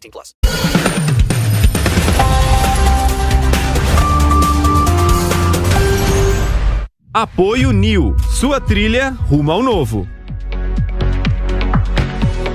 18 plus. Apoio New, sua trilha rumo ao novo.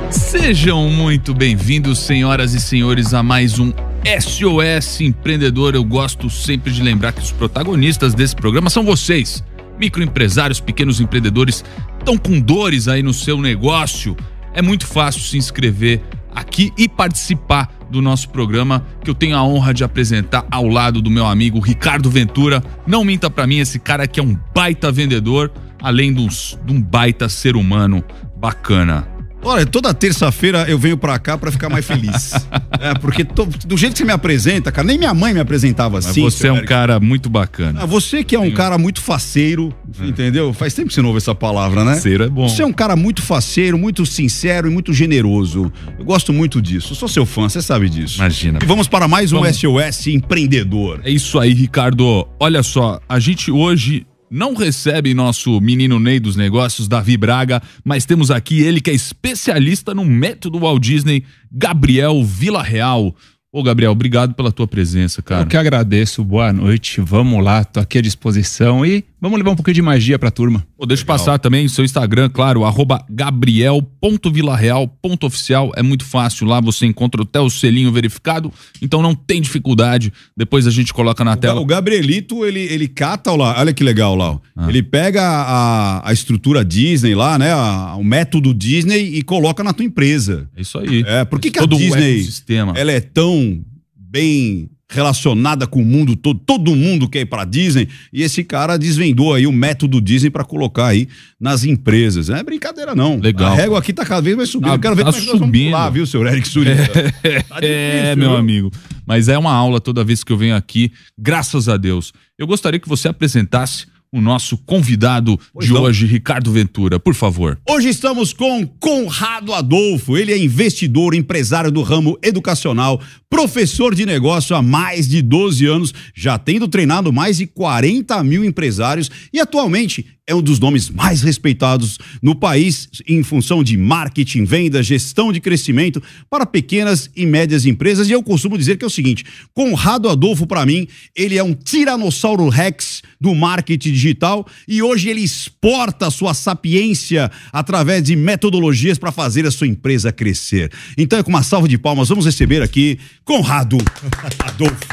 Sejam muito bem-vindos, senhoras e senhores, a mais um SOS Empreendedor. Eu gosto sempre de lembrar que os protagonistas desse programa são vocês, microempresários, pequenos empreendedores, estão com dores aí no seu negócio. É muito fácil se inscrever aqui e participar do nosso programa que eu tenho a honra de apresentar ao lado do meu amigo Ricardo Ventura. Não minta pra mim, esse cara que é um baita vendedor, além de um baita ser humano bacana. Olha, toda terça-feira eu venho pra cá pra ficar mais feliz. é, porque to- do jeito que você me apresenta, cara, nem minha mãe me apresentava Mas assim. você é um cara muito bacana. Ah, você que é um cara muito faceiro, entendeu? Faz tempo que você não ouve essa palavra, né? Faceiro é bom. Você é um cara muito faceiro, muito sincero e muito generoso. Eu gosto muito disso. Eu sou seu fã, você sabe disso. Imagina. E vamos para mais um Vamos. SOS empreendedor. É isso aí, Ricardo. Olha só, a gente hoje não recebe nosso menino Ney dos negócios, Davi Braga, mas temos aqui ele que é especialista no método Walt Disney, Gabriel Villarreal. Ô, Gabriel, obrigado pela tua presença, cara. Eu que agradeço, boa noite. Vamos lá, tô aqui à disposição e vamos levar um pouquinho de magia pra turma. Pô, deixa eu passar também o seu Instagram, claro, arroba gabriel.vilarreal.oficial. É muito fácil lá, você encontra até o selinho verificado, então não tem dificuldade. Depois a gente coloca na O Ga- tela. O Gabrielito, ele, ele cata lá, olha que legal lá. Ah. Ele pega a, a estrutura Disney lá, né? a- o método Disney e coloca na tua empresa. É isso aí. É, por que, que a um Disney ela é tão bem relacionada com o mundo todo? Todo mundo quer ir pra Disney e esse cara desvendou aí o método Disney pra colocar aí nas empresas. Não é brincadeira não. Legal. A régua aqui tá cada vez mais subindo. Tá- Eu quero ver tá como é que nós vamos subindo. pular, viu, seu Eric Surita? Tá é, difícil, meu viu? amigo. Mas é uma aula toda vez que eu venho aqui, graças a Deus. Eu gostaria que você apresentasse o nosso convidado Pois de não. hoje, Ricardo Ventura, por favor. Hoje estamos com Conrado Adolfo. Ele é investidor, empresário do ramo educacional, professor de negócio há mais de 12 anos, já tendo treinado mais de 40 mil empresários e atualmente é um dos nomes mais respeitados no país em função de marketing, venda, gestão de crescimento para pequenas e médias empresas. E eu costumo dizer que é o seguinte: Conrado Adolfo, para mim, ele é um tiranossauro rex do marketing digital e hoje ele exporta a sua sapiência através de metodologias para fazer a sua empresa crescer. Então é com uma salva de palmas, vamos receber aqui Conrado Adolfo.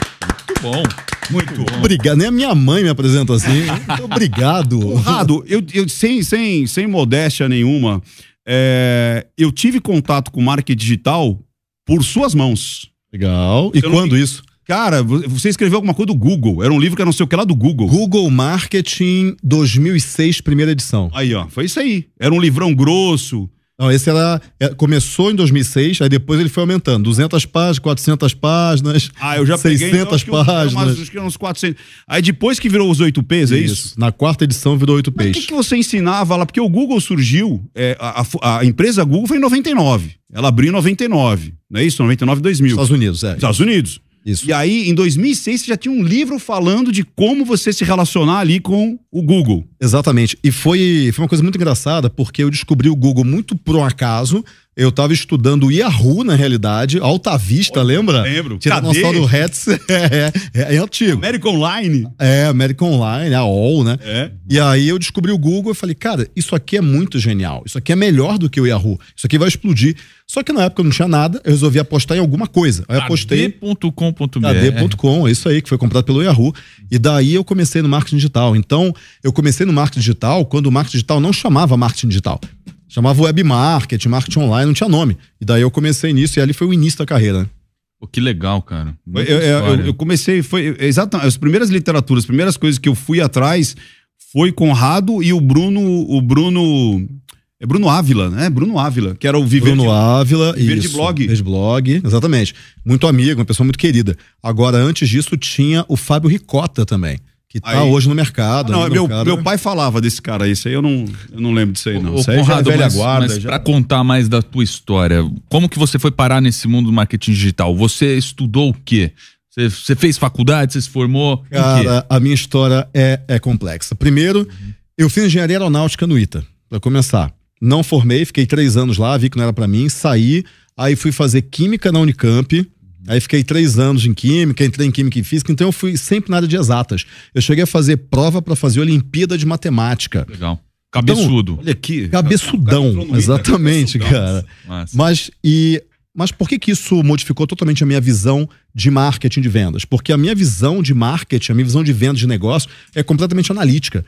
Muito bom. Muito bom. Obrigado. Nem a minha mãe me apresenta assim. Muito obrigado. Conrado, eu, eu sem, sem, sem modéstia nenhuma, é, eu tive contato com marketing digital por suas mãos. Legal. E Eu não- quando isso? Cara, vo- você escreveu alguma coisa do Google. Era um livro que era não sei o que lá do Google. Google Marketing 2006, primeira edição. Aí, ó, foi isso aí. Era um livrão grosso. Não, esse era. é, começou em 2006, aí depois ele foi aumentando. 200 páginas, 400 páginas. Ah, eu já peguei. 600 então, acho que eu- páginas. acho que uns 400. Aí depois que virou os 8Ps, é isso? Na quarta edição virou 8 Mas o que, que você ensinava lá? Porque o Google surgiu, é, a, a- a empresa Google foi em 99. Ela abriu em 99, não é isso? 99, 2000. Estados Unidos, é. Estados Unidos. Isso. E aí, em 2006, você já tinha um livro falando de como você se relacionar ali com o Google. Exatamente. E foi, foi uma coisa muito engraçada, porque eu descobri o Google muito por um acaso. Eu estava estudando o Yahoo, na realidade, Alta Vista, lembra? lembro. Tiranossauro? Rex é, é, é antigo. American Online. É, American Online, a AOL, né? É. E aí eu descobri o Google e falei, cara, isso aqui é muito genial. Isso aqui é melhor do que o Yahoo. Isso aqui vai explodir. Só que na época eu não tinha nada, eu resolvi apostar em alguma coisa. Aí apostei. KD.com.br. KD.com, é isso aí, que foi comprado pelo Yahoo. E daí eu comecei no marketing digital. Então, eu comecei no marketing digital quando o marketing digital não chamava marketing digital. Chamava web marketing, marketing online, não tinha nome. E daí eu comecei nisso e ali foi o início da carreira. Pô, que legal, cara. Eu, Muita eu- eu- comecei, foi exatamente, as primeiras literaturas, as primeiras coisas que eu fui atrás foi Conrado e o Bruno, o Bruno, é Bruno Ávila, né? Bruno Ávila, que era o Viver Bruno de- Ávila. Viver de isso, blog. Viver de blog, exatamente. Muito amigo, uma pessoa muito querida. Agora, antes disso, tinha o Fábio Ricota também, que tá Aí- hoje no mercado. Não, né, no meu, mercado. meu pai falava desse cara aí, isso aí eu não, eu não lembro disso aí não. Ô, Isso aí é Conrado, velha mas, guarda. mas já- pra contar mais da tua história, como que você foi parar nesse mundo do marketing digital? Você estudou o quê? Você, você fez faculdade, você se formou? Cara, a minha história é, é complexa. Primeiro, eu fiz engenharia aeronáutica no ITA, pra começar. Não formei, fiquei três anos lá, vi que não era pra mim, saí, aí fui fazer química na Unicamp. Aí fiquei três anos em química, entrei em química e física, então eu fui sempre na área de exatas. Eu cheguei a fazer prova pra fazer Olimpíada de Matemática. Legal. Cabeçudo. Olha aqui. Cabeçudão, ITA, exatamente, cabeçudão. cara. Massa. Mas e mas por que que isso modificou totalmente a minha visão de marketing de vendas? Porque a minha visão de marketing, a minha visão de vendas de negócio é completamente analítica.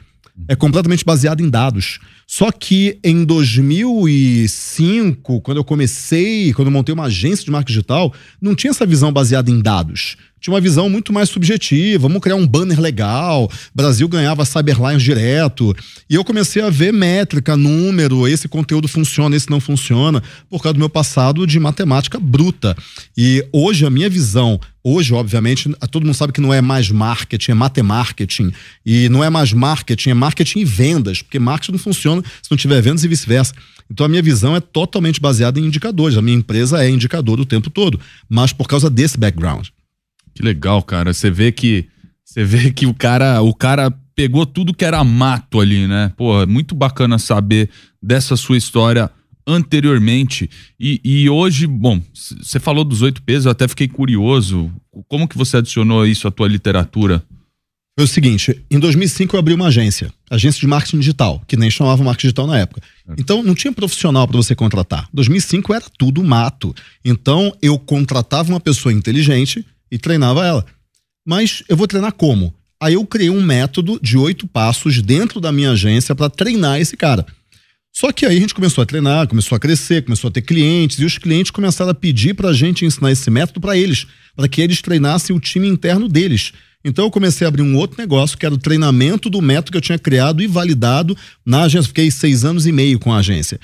É completamente baseada em dados. Só que em 2005, quando eu comecei, quando eu montei uma agência de marketing digital, não tinha essa visão baseada em dados. Tinha uma visão muito mais subjetiva. Vamos criar um banner legal. Brasil ganhava Cyberlines direto. E eu comecei a ver métrica, número, esse conteúdo funciona, esse não funciona, por causa do meu passado de matemática bruta. E hoje a minha visão, hoje, obviamente, todo mundo sabe que não é mais marketing, é matemarketing. E não é mais marketing, é marketing e vendas, porque marketing não funciona se não tiver vendas e vice-versa. Então a minha visão é totalmente baseada em indicadores. A minha empresa é indicador o tempo todo, mas por causa desse background. Que legal, cara. Você vê que você vê que o cara, o cara pegou tudo que era mato ali, né? Pô, é muito bacana saber dessa sua história anteriormente. E, e hoje, bom, você falou dos oito pesos, eu até fiquei curioso. Como que você adicionou isso à tua literatura? Foi o seguinte, em 2005 eu abri uma agência, agência de marketing digital, que nem chamava marketing digital na época. Então não tinha profissional para você contratar. 2005 era tudo mato. Então eu contratava uma pessoa inteligente e treinava ela. Mas eu vou treinar como? Aí eu criei um método de oito passos dentro da minha agência para treinar esse cara. Só que aí a gente começou a treinar, começou a crescer, começou a ter clientes, e os clientes começaram a pedir para a gente ensinar esse método para eles, para que eles treinassem o time interno deles. Então eu comecei a abrir um outro negócio, que era o treinamento do método que eu tinha criado e validado na agência. Fiquei seis anos e meio com a agência.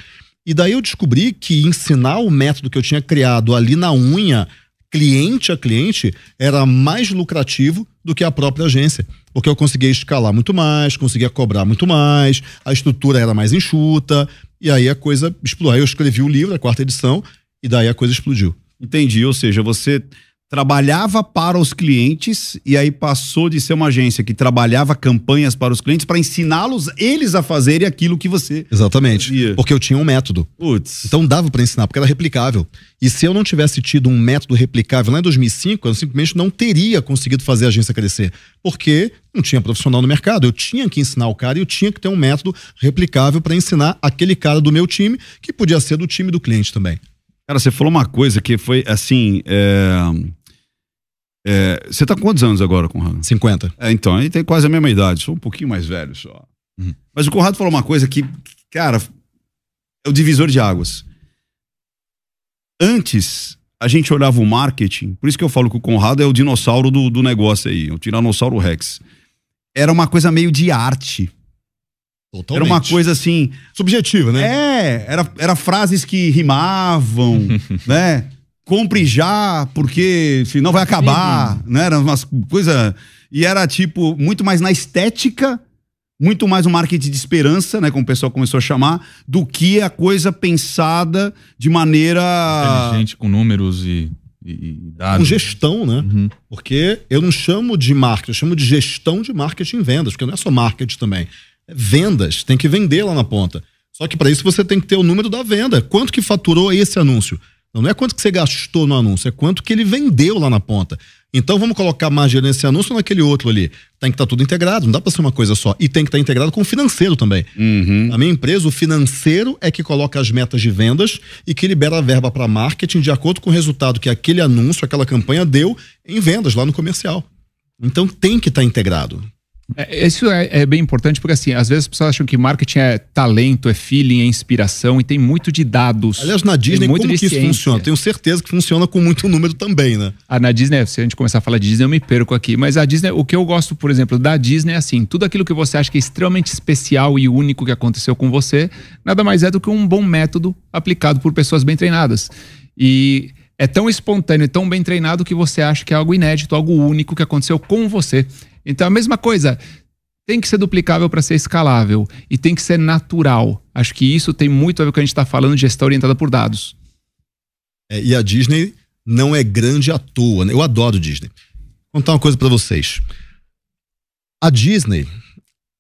E daí eu descobri que ensinar o método que eu tinha criado ali na unha, cliente a cliente, era mais lucrativo do que a própria agência. Porque eu conseguia escalar muito mais, conseguia cobrar muito mais, a estrutura era mais enxuta, e aí a coisa explodiu. Aí eu escrevi o livro, a quarta edição, e daí a coisa explodiu. Entendi, ou seja, você trabalhava para os clientes e aí passou de ser uma agência que trabalhava campanhas para os clientes para ensiná-los eles a fazerem aquilo que você. Exatamente. Fazia. Porque eu tinha um método. Putz. Então dava para ensinar, porque era replicável. E se eu não tivesse tido um método replicável lá em 2005, eu simplesmente não teria conseguido fazer a agência crescer. Porque não tinha profissional no mercado. Eu tinha que ensinar o cara e eu tinha que ter um método replicável para ensinar aquele cara do meu time, que podia ser do time do cliente também. Cara, você falou uma coisa que foi assim. é, é, você tá com quantos anos agora, Conrado? 50. É, então, aí tem quase a mesma idade, sou um pouquinho mais velho só. Uhum. Mas o Conrado falou uma coisa que, cara, é o divisor de águas. Antes, a gente olhava o marketing, por isso que eu falo que o Conrado é o dinossauro do, do negócio aí, o Tiranossauro Rex. Era uma coisa meio de arte. Era uma coisa assim. Subjetiva, né? É, era, era frases que rimavam, né? Compre já, porque senão vai acabar, né? Era umas coisas. E era, tipo, muito mais na estética, muito mais um marketing de esperança, né? Como o pessoal começou a chamar, do que a coisa pensada de maneira. Inteligente, com números e, e, e dados. Com gestão, né? Porque eu não chamo de marketing, eu chamo de gestão de marketing e vendas, porque não é só marketing também. É vendas, tem que vender lá na ponta. Só que para isso você tem que ter o número da venda. Quanto que faturou esse anúncio? Não, é quanto que você gastou no anúncio, é quanto que ele vendeu lá na ponta. Então vamos colocar mais dinheiro nesse anúncio ou naquele outro ali. Tem que estar tudo integrado, não dá para ser uma coisa só. E tem que estar integrado com o financeiro também. Na minha empresa, o financeiro é que coloca as metas de vendas e que libera a verba para marketing de acordo com o resultado que aquele anúncio, aquela campanha deu em vendas lá no comercial. Então tem que estar integrado. É, Isso é, é bem importante porque, assim, às vezes as pessoas acham que marketing é talento, é feeling, é inspiração e tem muito de dados. Aliás, na Disney, como que isso funciona? Tenho certeza que funciona com muito número também, né? Ah, na Disney, se a gente começar a falar de Disney, eu me perco aqui. Mas a Disney, o que eu gosto, por exemplo, da Disney é assim: tudo aquilo que você acha que é extremamente especial e único que aconteceu com você, nada mais é do que um bom método aplicado por pessoas bem treinadas. E é tão espontâneo e tão bem treinado que você acha que é algo inédito, algo único que aconteceu com você. Então, a mesma coisa. Tem que ser duplicável para ser escalável e tem que ser natural. Acho que isso tem muito a ver com o que a gente está falando de gestão orientada por dados. É, e a Disney não é grande à toa. né? Eu adoro Disney. Vou contar uma coisa pra vocês. A Disney,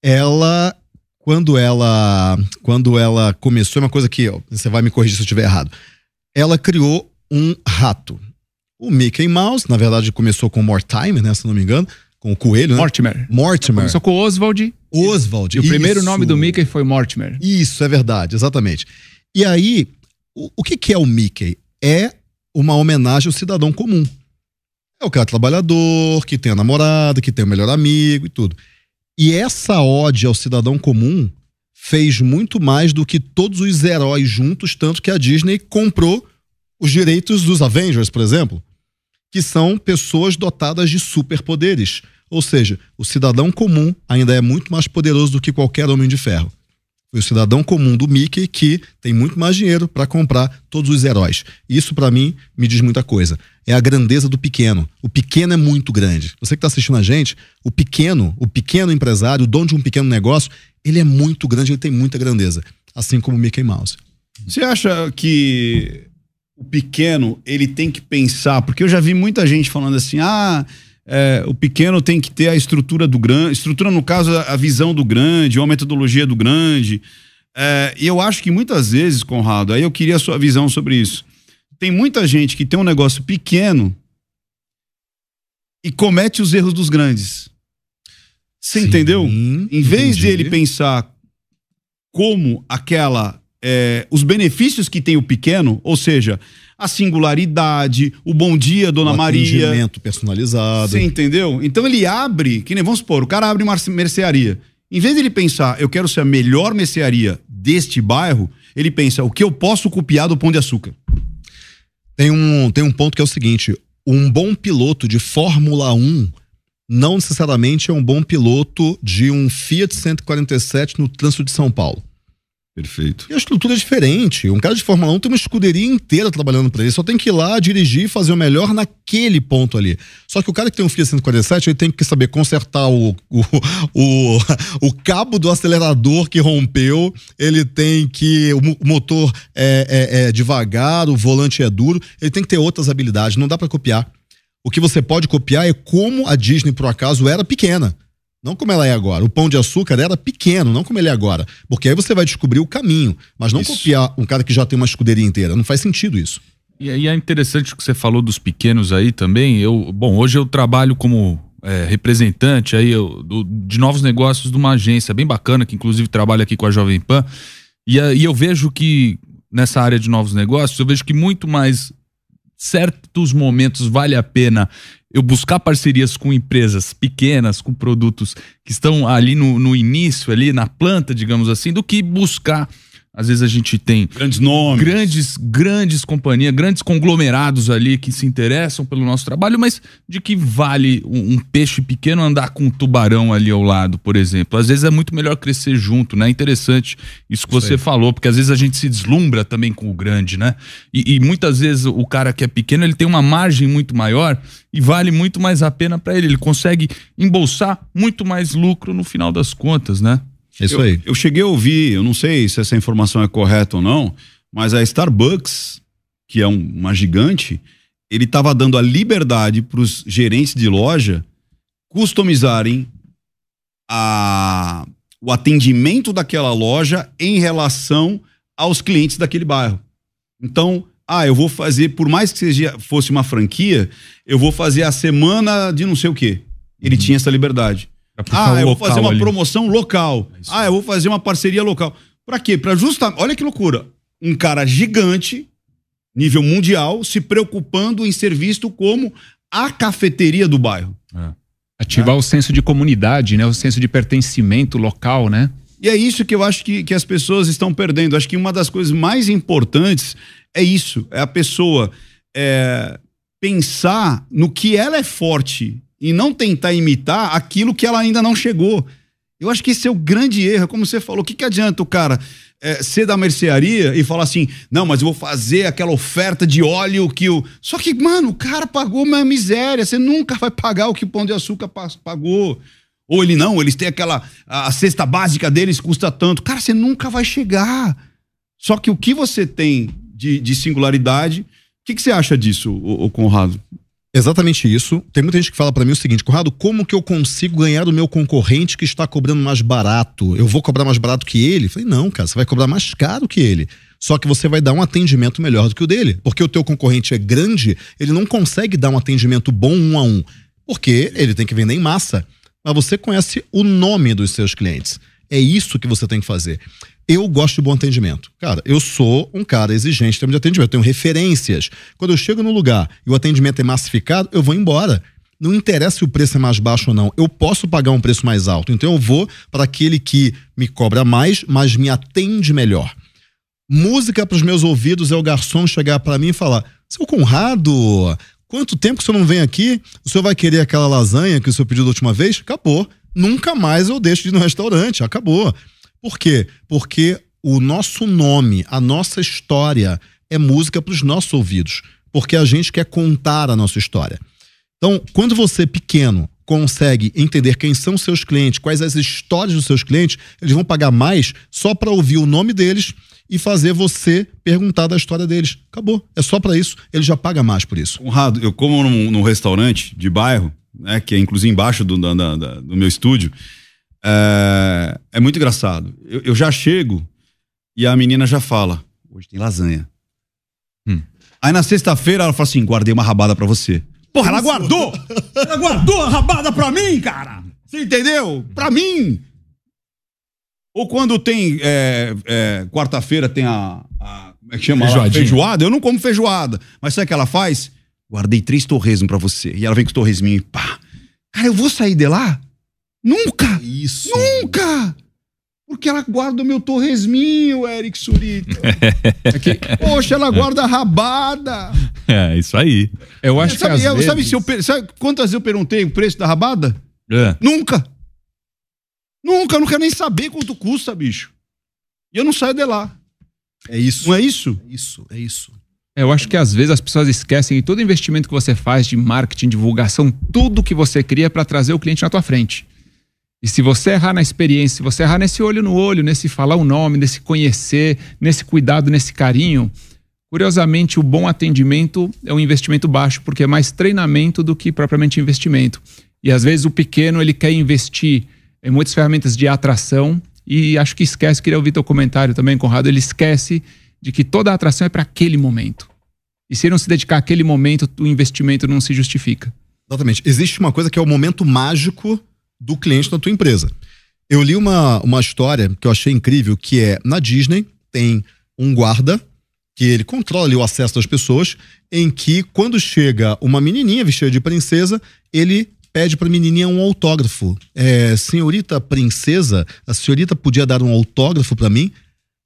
ela quando ela quando ela começou, é uma coisa que ó, você vai me corrigir se eu estiver errado. Ela criou um rato. O Mickey Mouse, na verdade, começou com o Mortimer, né, se não me engano, com o coelho, né? Mortimer. Mortimer. Começou com o Oswald. Oswald. E o primeiro nome do Mickey foi Mortimer. Isso, é verdade, exatamente. E aí, o, o que, que é o Mickey? É uma homenagem ao cidadão comum. É o cara trabalhador, que tem a namorada, que tem o melhor amigo e tudo. E essa ode ao cidadão comum fez muito mais do que todos os heróis juntos, tanto que a Disney comprou os direitos dos Avengers, por exemplo, que são pessoas dotadas de superpoderes. Ou seja, o cidadão comum ainda é muito mais poderoso do que qualquer homem de ferro. Foi o cidadão comum do Mickey que tem muito mais dinheiro para comprar todos os heróis. Isso, para mim, me diz muita coisa. É a grandeza do pequeno. O pequeno é muito grande. Você que está assistindo a gente, o pequeno, o pequeno empresário, o dono de um pequeno negócio, ele é muito grande, ele tem muita grandeza. Assim como o Mickey Mouse. Você acha que o pequeno ele tem que pensar? Porque eu já vi muita gente falando assim: ah, é, o pequeno tem que ter a estrutura do grande, estrutura no caso a visão do grande, ou a metodologia do grande. É, e eu acho que muitas vezes, Conrado, aí eu queria a sua visão sobre isso. Tem muita gente que tem um negócio pequeno e comete os erros dos grandes. Você Sim, entendeu? Em vez de entendi. ele pensar como aquela é, os benefícios que tem o pequeno, ou seja, a singularidade, o bom dia, Dona Um Maria. atendimento personalizado. Você entendeu? Então ele abre, que nem vamos supor, o cara abre uma mercearia. Em vez de ele pensar, eu quero ser a melhor mercearia deste bairro, ele pensa, o que eu posso copiar do Pão de Açúcar? Tem um, tem um ponto que é o seguinte: um bom piloto de Fórmula 1 não necessariamente é um bom piloto de um Fiat 147 no trânsito de São Paulo. Perfeito. E a estrutura é diferente. Um cara de Fórmula 1 tem uma escuderia inteira trabalhando para ele. Só tem que ir lá dirigir e fazer o melhor naquele ponto ali. Só que o cara que tem um Fiat 147, ele tem que saber consertar o, o, o, o cabo do acelerador que rompeu. Ele tem que. O mo- o motor é, é- é devagar, o volante é duro. Ele tem que ter outras habilidades. Não dá para copiar. O que você pode copiar é como a Disney, por acaso, era pequena. Não como ela é agora. O pão de açúcar era pequeno, não como ele é agora. Porque aí você vai descobrir o caminho. Mas não Isso. copiar um cara que já tem uma escuderia inteira. Não faz sentido isso. E aí é interessante o que você falou dos pequenos aí também. Eu, bom, hoje eu trabalho como é, representante aí eu- do- de novos negócios de uma agência bem bacana, que inclusive trabalha aqui com a Jovem Pan. E, e eu vejo que nessa área de novos negócios, eu vejo que muito mais certos momentos vale a pena eu buscar parcerias com empresas pequenas, com produtos que estão ali no, no início, ali na planta, digamos assim, do que buscar Às vezes a gente tem Grandes nomes. grandes, grandes companhias, grandes conglomerados ali que se interessam pelo nosso trabalho, mas de que vale um, um peixe pequeno andar com um tubarão ali ao lado, por exemplo. Às vezes é muito melhor crescer junto, né? Interessante isso que você falou, porque às vezes a gente se deslumbra também com o grande, né? E, e muitas vezes o cara que é pequeno, ele tem uma margem muito maior e vale muito mais a pena para ele. Ele consegue embolsar muito mais lucro no final das contas, né? É isso eu, aí. Eu cheguei a ouvir, eu não sei se essa informação é correta ou não, mas a Starbucks, que é um- uma gigante, ele estava dando a liberdade para os gerentes de loja customizarem a, o atendimento daquela loja em relação aos clientes daquele bairro. Então, ah, eu vou fazer, por mais que seja, fosse uma franquia, eu vou fazer a semana de não sei o quê. Ele tinha essa liberdade. Puxar Ah, o eu vou fazer uma ali. promoção local. Ah, eu vou fazer uma parceria local. Pra quê? Pra justamente. Olha que loucura. Um cara gigante, nível mundial, se preocupando em ser visto como a cafeteria do bairro. Ativar o senso de comunidade, né? O senso de pertencimento local, né? E é isso que eu acho que, que as pessoas estão perdendo. Acho que uma das coisas mais importantes é isso: é a pessoa é, pensar no que ela é forte e não tentar imitar aquilo que ela ainda não chegou. Eu acho que esse é o grande erro. Como você falou, o que, que adianta o cara é, ser da mercearia e falar assim: não, mas eu vou fazer aquela oferta de óleo que o. Só que, mano, o cara pagou uma miséria. Você nunca vai pagar o que o pão de açúcar pa- pagou. Ou ele não, eles têm aquela. A cesta básica deles custa tanto. Cara, você nunca vai chegar. Só que o que você tem de, de singularidade. O que, que você acha disso, ô Conrado? Exatamente isso. Tem muita gente que fala pra mim o seguinte, Conrado, como que eu consigo ganhar do meu concorrente que está cobrando mais barato? Eu vou cobrar mais barato que ele? Falei, não, cara, você vai cobrar mais caro que ele. Só que você vai dar um atendimento melhor do que o dele. Porque o teu concorrente é grande, ele não consegue dar um atendimento bom um a um. Porque ele tem que vender em massa. Mas você conhece o nome dos seus clientes. É isso que você tem que fazer. Eu gosto de bom atendimento. Cara, eu sou um cara exigente em termos de atendimento. Eu tenho referências. Quando eu chego no lugar e o atendimento é massificado, eu vou embora. Não interessa se o preço é mais baixo ou não. Eu posso pagar um preço mais alto. Então eu vou para aquele que me cobra mais, mas me atende melhor. Música para os meus ouvidos é o garçom chegar para mim e falar: Seu Conrado, quanto tempo que o senhor não vem aqui? O senhor vai querer aquela lasanha que o senhor pediu da última vez? Acabou. Nunca mais eu deixo de ir no restaurante. Acabou. Por quê? Porque o nosso nome, a nossa história é música para os nossos ouvidos. Porque a gente quer contar a nossa história. Então, quando você pequeno consegue entender quem são seus clientes, quais as histórias dos seus clientes, eles vão pagar mais só para ouvir o nome deles e fazer você perguntar da história deles. Acabou. É só para isso. Ele já paga mais por isso. Conrado, eu como num, num restaurante de bairro, né, que é inclusive embaixo do, da- da- do meu estúdio. É, é muito engraçado. Eu, eu já chego e a menina já fala: hoje tem lasanha. Hum. Aí na sexta-feira ela fala assim: guardei uma rabada pra você. Porra, ela guardou! ela guardou a rabada pra mim, cara! Você entendeu? Pra mim! Ou quando tem é, é, quarta-feira tem a, a- como é que chama? Feijoada. Eu não como feijoada. Mas sabe o que ela faz? Guardei três torresmos pra você. E ela vem com o torresminho e pá. Cara, eu vou sair de lá? Nunca! Isso. Nunca! Porque ela guarda o meu torresminho, Eric Surita. Poxa, ela guarda a rabada. É, isso aí. Eu acho sabe, que às eu- vezes... sabe se eu sabe quantas vezes eu perguntei o preço da rabada? É. Nunca. Nunca, eu não quero nem saber quanto custa, bicho. E eu não saio de lá. É isso. Não é isso? É isso, é isso. Eu acho que às vezes as pessoas esquecem que todo investimento que você faz de marketing, divulgação, tudo que você cria para trazer o cliente na tua frente. E se você errar na experiência, se você errar nesse olho no olho, nesse falar o nome, nesse conhecer, nesse cuidado, nesse carinho, curiosamente o bom atendimento é um investimento baixo, porque é mais treinamento do que propriamente investimento. E às vezes o pequeno ele quer investir em muitas ferramentas de atração e acho que esquece, queria ouvir teu comentário também, Conrado, ele esquece de que toda atração é para aquele momento. E se ele não se dedicar àquele momento, o investimento não se justifica. Exatamente. Existe uma coisa que é o momento mágico do cliente na tua empresa. Eu li uma, uma história que eu achei incrível, que é na Disney tem um guarda que ele controla ali o acesso das pessoas, em que quando chega uma menininha vestida de princesa, ele pede pra menininha um autógrafo. É, senhorita princesa, a senhorita podia dar um autógrafo pra mim?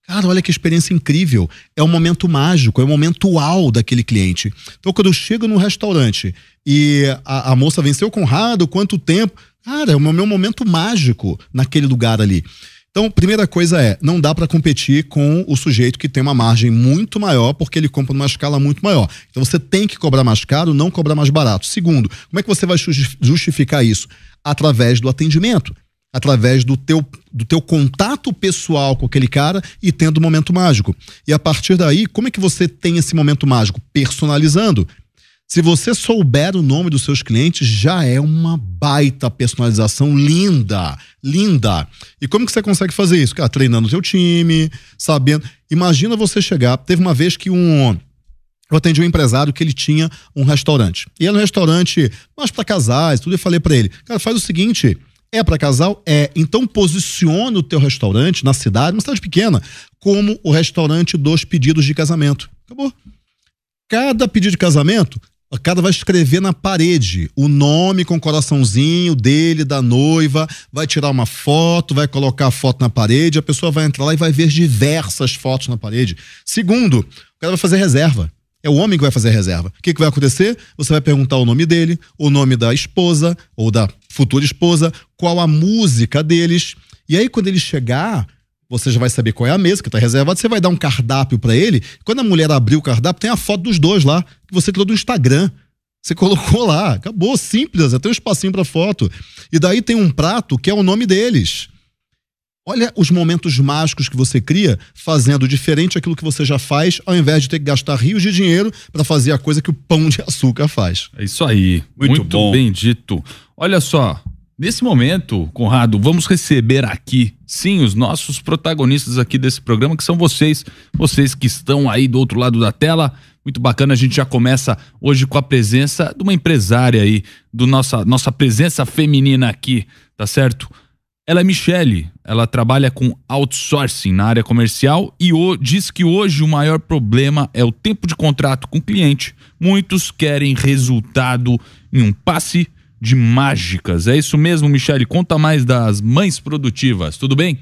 Cara, olha que experiência incrível. É um momento mágico, é um momento uau daquele cliente. Então, quando eu chego no restaurante e a, a moça venceu Conrado, quanto tempo? Cara, é o meu momento mágico naquele lugar ali. Então, primeira coisa é, não dá para competir com o sujeito que tem uma margem muito maior, porque ele compra numa escala muito maior. Então, você tem que cobrar mais caro, não cobrar mais barato. Segundo, como é que você vai justificar isso? Através do atendimento através do teu, do teu contato pessoal com aquele cara e tendo um momento mágico. E a partir daí, como é que você tem esse momento mágico? Personalizando. Se você souber o nome dos seus clientes, já é uma baita personalização linda, linda. E como que você consegue fazer isso? Cara, treinando o seu time, sabendo. Imagina você chegar. Teve uma vez que um eu atendi um empresário que ele tinha um restaurante. E era um restaurante mais para casais, tudo. Eu falei para ele, cara, faz o seguinte, é para casal? É. Então posicione o teu restaurante na cidade, uma cidade pequena, como o restaurante dos pedidos de casamento. Acabou. Cada pedido de casamento, cada vai escrever na parede o nome com coraçãozinho dele, da noiva, vai tirar uma foto, vai colocar a foto na parede, a pessoa vai entrar lá e vai ver diversas fotos na parede. Segundo, o cara vai fazer reserva. É o homem que vai fazer reserva. O que, que vai acontecer? Você vai perguntar o nome dele, o nome da esposa ou da futura esposa, qual a música deles. E aí, quando ele chegar, você já vai saber qual é a mesa que está reservada. Você vai dar um cardápio para ele. Quando a mulher abrir o cardápio, tem a foto dos dois lá, que você tirou do Instagram. Você colocou lá, acabou, simples, até um espacinho para foto. E daí tem um prato que é o nome deles. Olha os momentos mágicos que você cria fazendo diferente aquilo que você já faz, ao invés de ter que gastar rios de dinheiro para fazer a coisa que o pão de açúcar faz. É isso aí. Muito, Muito bom. bem dito. Olha só, nesse momento, Conrado, vamos receber aqui, sim, os nossos protagonistas aqui desse programa, que são vocês, vocês que estão aí do outro lado da tela. Muito bacana, a gente já começa hoje com a presença de uma empresária aí, do nossa, nossa presença feminina aqui, tá certo? Ela é Michele, ela trabalha com outsourcing na área comercial e o, diz que hoje o maior problema é o tempo de contrato com o cliente. Muitos querem resultado em um passe de mágicas. É isso mesmo, Michele? Conta mais das mães produtivas, tudo bem?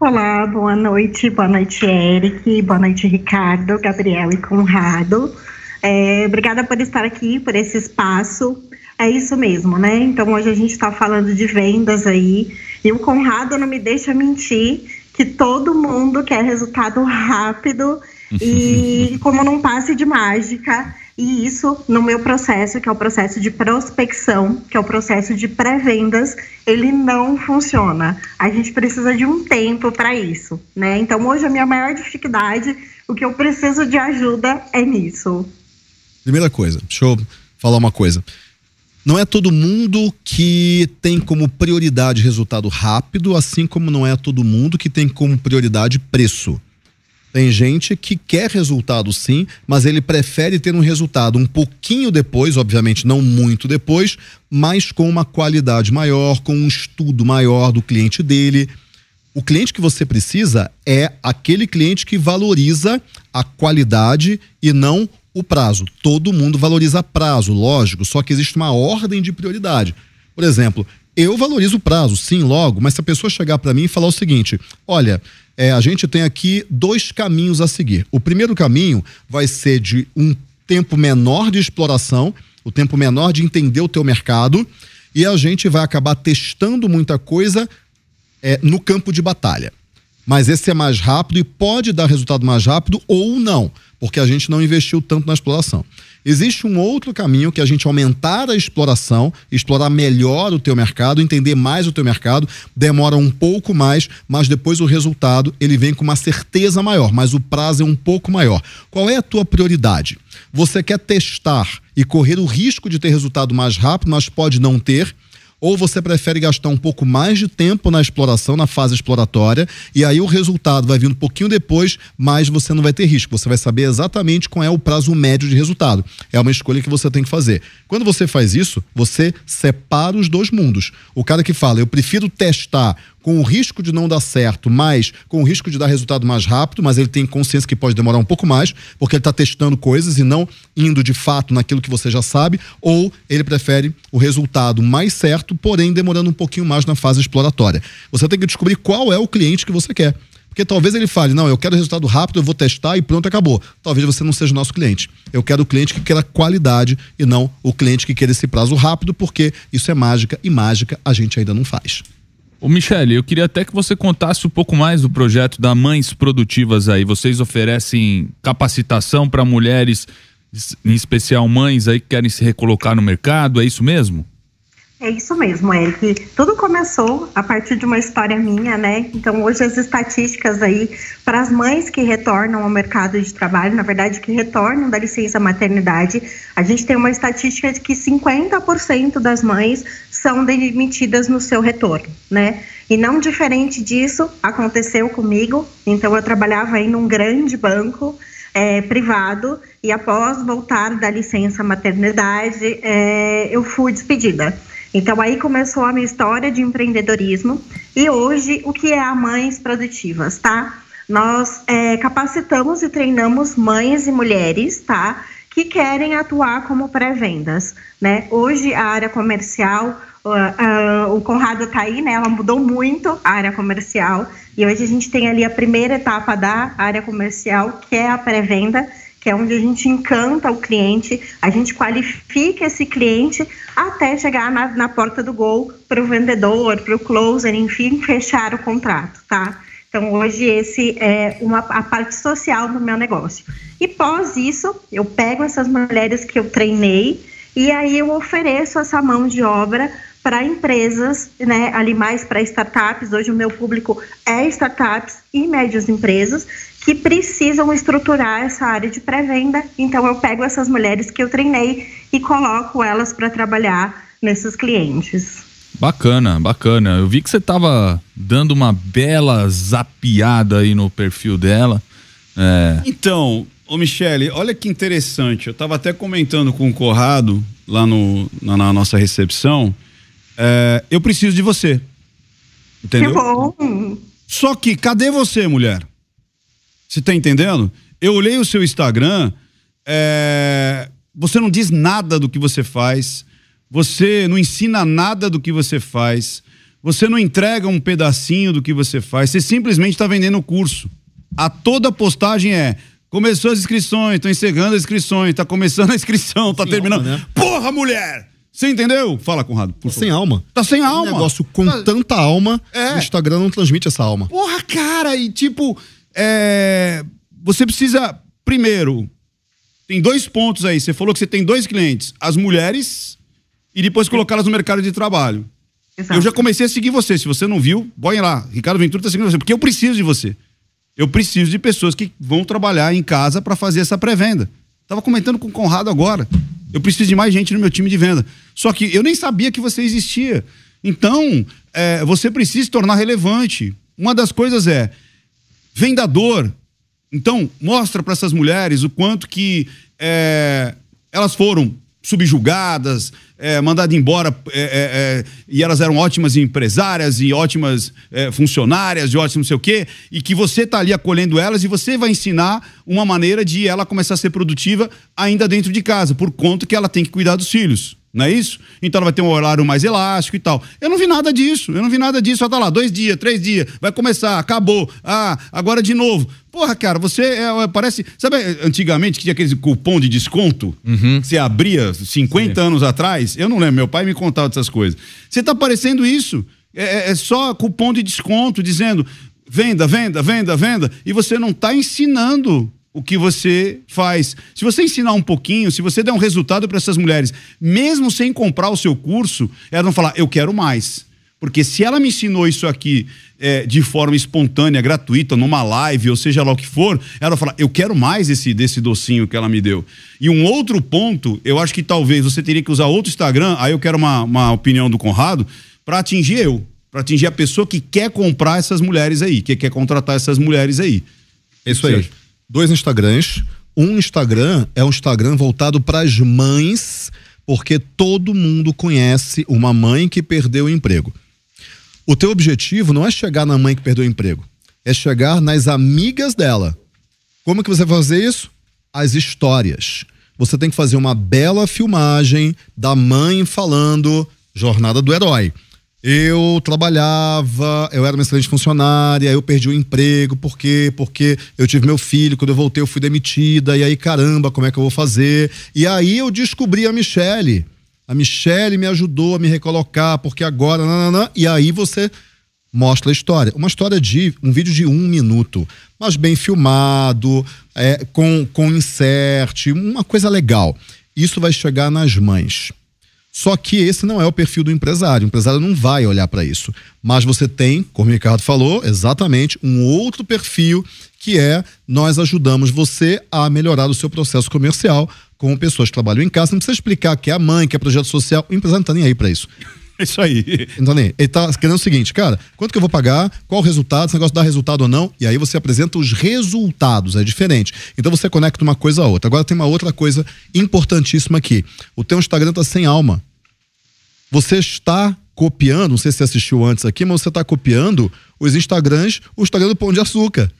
Olá, boa noite, boa noite, Eric, boa noite, Ricardo, Gabriel e Conrado. É, obrigada por estar aqui, por esse espaço. É isso mesmo, né? Então hoje a gente está falando de vendas aí e o Conrado não me deixa mentir que todo mundo quer resultado rápido e como num passe de mágica. E isso, no meu processo, que é o processo de prospecção, que é o processo de pré-vendas, ele não funciona. A gente precisa de um tempo para isso, né? Então, hoje, a minha maior dificuldade, o que eu preciso de ajuda é nisso. Primeira coisa, deixa eu falar uma coisa. Não é todo mundo que tem como prioridade resultado rápido, assim como não é todo mundo que tem como prioridade preço. Tem gente que quer resultado sim, mas ele prefere ter um resultado um pouquinho depois, obviamente não muito depois, mas com uma qualidade maior, com um estudo maior do cliente dele. O cliente que você precisa é aquele cliente que valoriza a qualidade e não o prazo. Todo mundo valoriza prazo, lógico, só que existe uma ordem de prioridade. Por exemplo, eu valorizo o prazo, sim, logo, mas se a pessoa chegar para mim e falar o seguinte: olha, é, a gente tem aqui dois caminhos a seguir. O primeiro caminho vai ser de um tempo menor de exploração, o tempo menor de entender o teu mercado, e a gente vai acabar testando muita coisa é, no campo de batalha. Mas esse é mais rápido e pode dar resultado mais rápido ou não porque a gente não investiu tanto na exploração. Existe um outro caminho que é a gente aumentar a exploração, explorar melhor o teu mercado, entender mais o teu mercado, demora um pouco mais, mas depois o resultado ele vem com uma certeza maior, mas o prazo é um pouco maior. Qual é a tua prioridade? Você quer testar e correr o risco de ter resultado mais rápido, mas pode não ter? Ou você prefere gastar um pouco mais de tempo na exploração, na fase exploratória, e aí o resultado vai vir um pouquinho depois, mas você não vai ter risco. Você vai saber exatamente qual é o prazo médio de resultado. É uma escolha que você tem que fazer. Quando você faz isso, você separa os dois mundos. O cara que fala, eu prefiro testar com o risco de não dar certo, mas com o risco de dar resultado mais rápido, mas ele tem consciência que pode demorar um pouco mais, porque ele está testando coisas e não indo de fato naquilo que você já sabe, ou ele prefere o resultado mais certo, porém demorando um pouquinho mais na fase exploratória. Você tem que descobrir qual é o cliente que você quer. Porque talvez ele fale, não, eu quero resultado rápido, eu vou testar e pronto, acabou. Talvez você não seja o nosso cliente. Eu quero o cliente que queira qualidade e não o cliente que queira esse prazo rápido, porque isso é mágica e mágica a gente ainda não faz. Ô Michele, eu queria até que você contasse um pouco mais do projeto da Mães Produtivas aí. Vocês oferecem capacitação para mulheres, em especial mães aí que querem se recolocar no mercado, é isso mesmo? É isso mesmo, Eric. Tudo começou a partir de uma história minha, né? Então, hoje as estatísticas aí para as mães que retornam ao mercado de trabalho, na verdade, que retornam da licença maternidade, a gente tem uma estatística de que 50% das mães são demitidas no seu retorno, né? E não diferente disso, aconteceu comigo. Então, eu trabalhava aí num grande banco é, privado e após voltar da licença maternidade, é, eu fui despedida. Então aí começou a minha história de empreendedorismo e hoje o que é a Mães Produtivas, tá? Nós é, capacitamos e treinamos mães e mulheres, tá? Que querem atuar como pré-vendas, né? Hoje a área comercial, uh, uh, o Conrado tá aí, né? Ela mudou muito a área comercial e hoje a gente tem ali a primeira etapa da área comercial, que é a pré-venda, que é onde a gente encanta o cliente, a gente qualifica esse cliente até chegar na, na porta do gol para o vendedor, para o closer, enfim, fechar o contrato, tá? Então, hoje, esse é uma, a parte social do meu negócio. E pós isso, eu pego essas mulheres que eu treinei e aí eu ofereço essa mão de obra para empresas, né, ali mais para startups. Hoje o meu público é startups e médias empresas que precisam estruturar essa área de pré-venda. Então eu pego essas mulheres que eu treinei e coloco elas para trabalhar nesses clientes. Bacana, bacana. Eu vi que você estava dando uma bela zapiada aí no perfil dela. É... Então, ô Michele, olha que interessante. Eu estava até comentando com o Corrado lá no, na, na nossa recepção. É, eu preciso de você. Entendeu? Que bom. Só que, cadê você, mulher? Você tá entendendo? Eu olhei o seu Instagram, é... você não diz nada do que você faz, você não ensina nada do que você faz, você não entrega um pedacinho do que você faz, você simplesmente está vendendo o curso. A toda postagem é começou as inscrições, estão encerrando as inscrições, está começando a inscrição, está terminando. Né? Porra, mulher! Você entendeu? Fala, Conrado. Tá sem alma. Tá sem alma. Um negócio com tá... tanta alma, é. o Instagram não transmite essa alma. Porra, cara, e tipo, é, você precisa, primeiro, tem dois pontos aí. Você falou que você tem dois clientes, as mulheres e depois colocá-las no mercado de trabalho. Exato. Eu já comecei a seguir você. Se você não viu, põe lá. Ricardo Ventura tá seguindo você, porque eu preciso de você. Eu preciso de pessoas que vão trabalhar em casa para fazer essa pré-venda. Tava comentando com o Conrado agora. Eu preciso de mais gente no meu time de venda. Só que eu nem sabia que você existia. Então, é, você precisa se tornar relevante. Uma das coisas é, vendedor. Então, mostra para essas mulheres o quanto que é, elas foram subjugadas, é, mandadas embora, é, é, é, e elas eram ótimas empresárias e ótimas é, funcionárias, e ótimo não sei o quê, e que você está ali acolhendo elas e você vai ensinar uma maneira de ela começar a ser produtiva ainda dentro de casa, por conta que ela tem que cuidar dos filhos. Não é isso? Então ela vai ter um horário mais elástico e tal. Eu não vi nada disso. Eu não vi nada disso. Só tá lá, dois dias, três dias, vai começar, acabou. Ah, agora de novo. Porra, cara, você é, é parece. Sabe, antigamente que tinha aquele cupom de desconto? Uhum. Você abria 50 Sim. anos atrás? Eu não lembro, meu pai me contava dessas coisas. Você tá parecendo isso. É, é, é só cupom de desconto, dizendo venda, venda, venda, venda. E você não tá ensinando o que você faz. Se você ensinar um pouquinho, se você der um resultado para essas mulheres, mesmo sem comprar o seu curso, elas vão falar: eu quero mais. Porque se ela me ensinou isso aqui é, de forma espontânea, gratuita, numa live, ou seja lá o que for, ela vai falar: eu quero mais esse, desse docinho que ela me deu. E um outro ponto, eu acho que talvez você teria que usar outro Instagram, aí eu quero uma, uma opinião do Conrado, para atingir eu, para atingir a pessoa que quer comprar essas mulheres aí, que quer contratar essas mulheres aí. Isso aí dois Instagrams. Um Instagram é um Instagram voltado para as mães, porque todo mundo conhece uma mãe que perdeu o emprego. O teu objetivo não é chegar na mãe que perdeu o emprego, é chegar nas amigas dela. Como que você vai fazer isso? As histórias. Você tem que fazer uma bela filmagem da mãe falando jornada do herói. Eu trabalhava, eu era uma excelente funcionária, eu perdi o emprego, por quê? Porque eu tive meu filho, quando eu voltei eu fui demitida, e aí caramba, como é que eu vou fazer? E aí eu descobri a Michelle. A Michelle me ajudou a me recolocar, porque agora, nananã, e aí você mostra a história. Uma história de um vídeo de um minuto, mas bem filmado, é, com, com insert, uma coisa legal. Isso vai chegar nas mães. Só que esse não é o perfil do empresário. O empresário não vai olhar para isso. Mas você tem, como o Ricardo falou, exatamente um outro perfil que é nós ajudamos você a melhorar o seu processo comercial com pessoas que trabalham em casa. Não precisa explicar que é a mãe, que é projeto social. O empresário não tá nem aí para isso. Isso aí. Então, nem. Ele tá querendo o seguinte, cara, quanto que eu vou pagar? Qual o resultado? Esse negócio dá resultado ou não? E aí você apresenta os resultados, é diferente. Então você conecta uma coisa a outra. Agora tem uma outra coisa importantíssima aqui. O teu Instagram tá sem alma. Você está copiando, não sei se você assistiu antes aqui, mas você está copiando os Instagrams, o Instagram do Pão de Açúcar.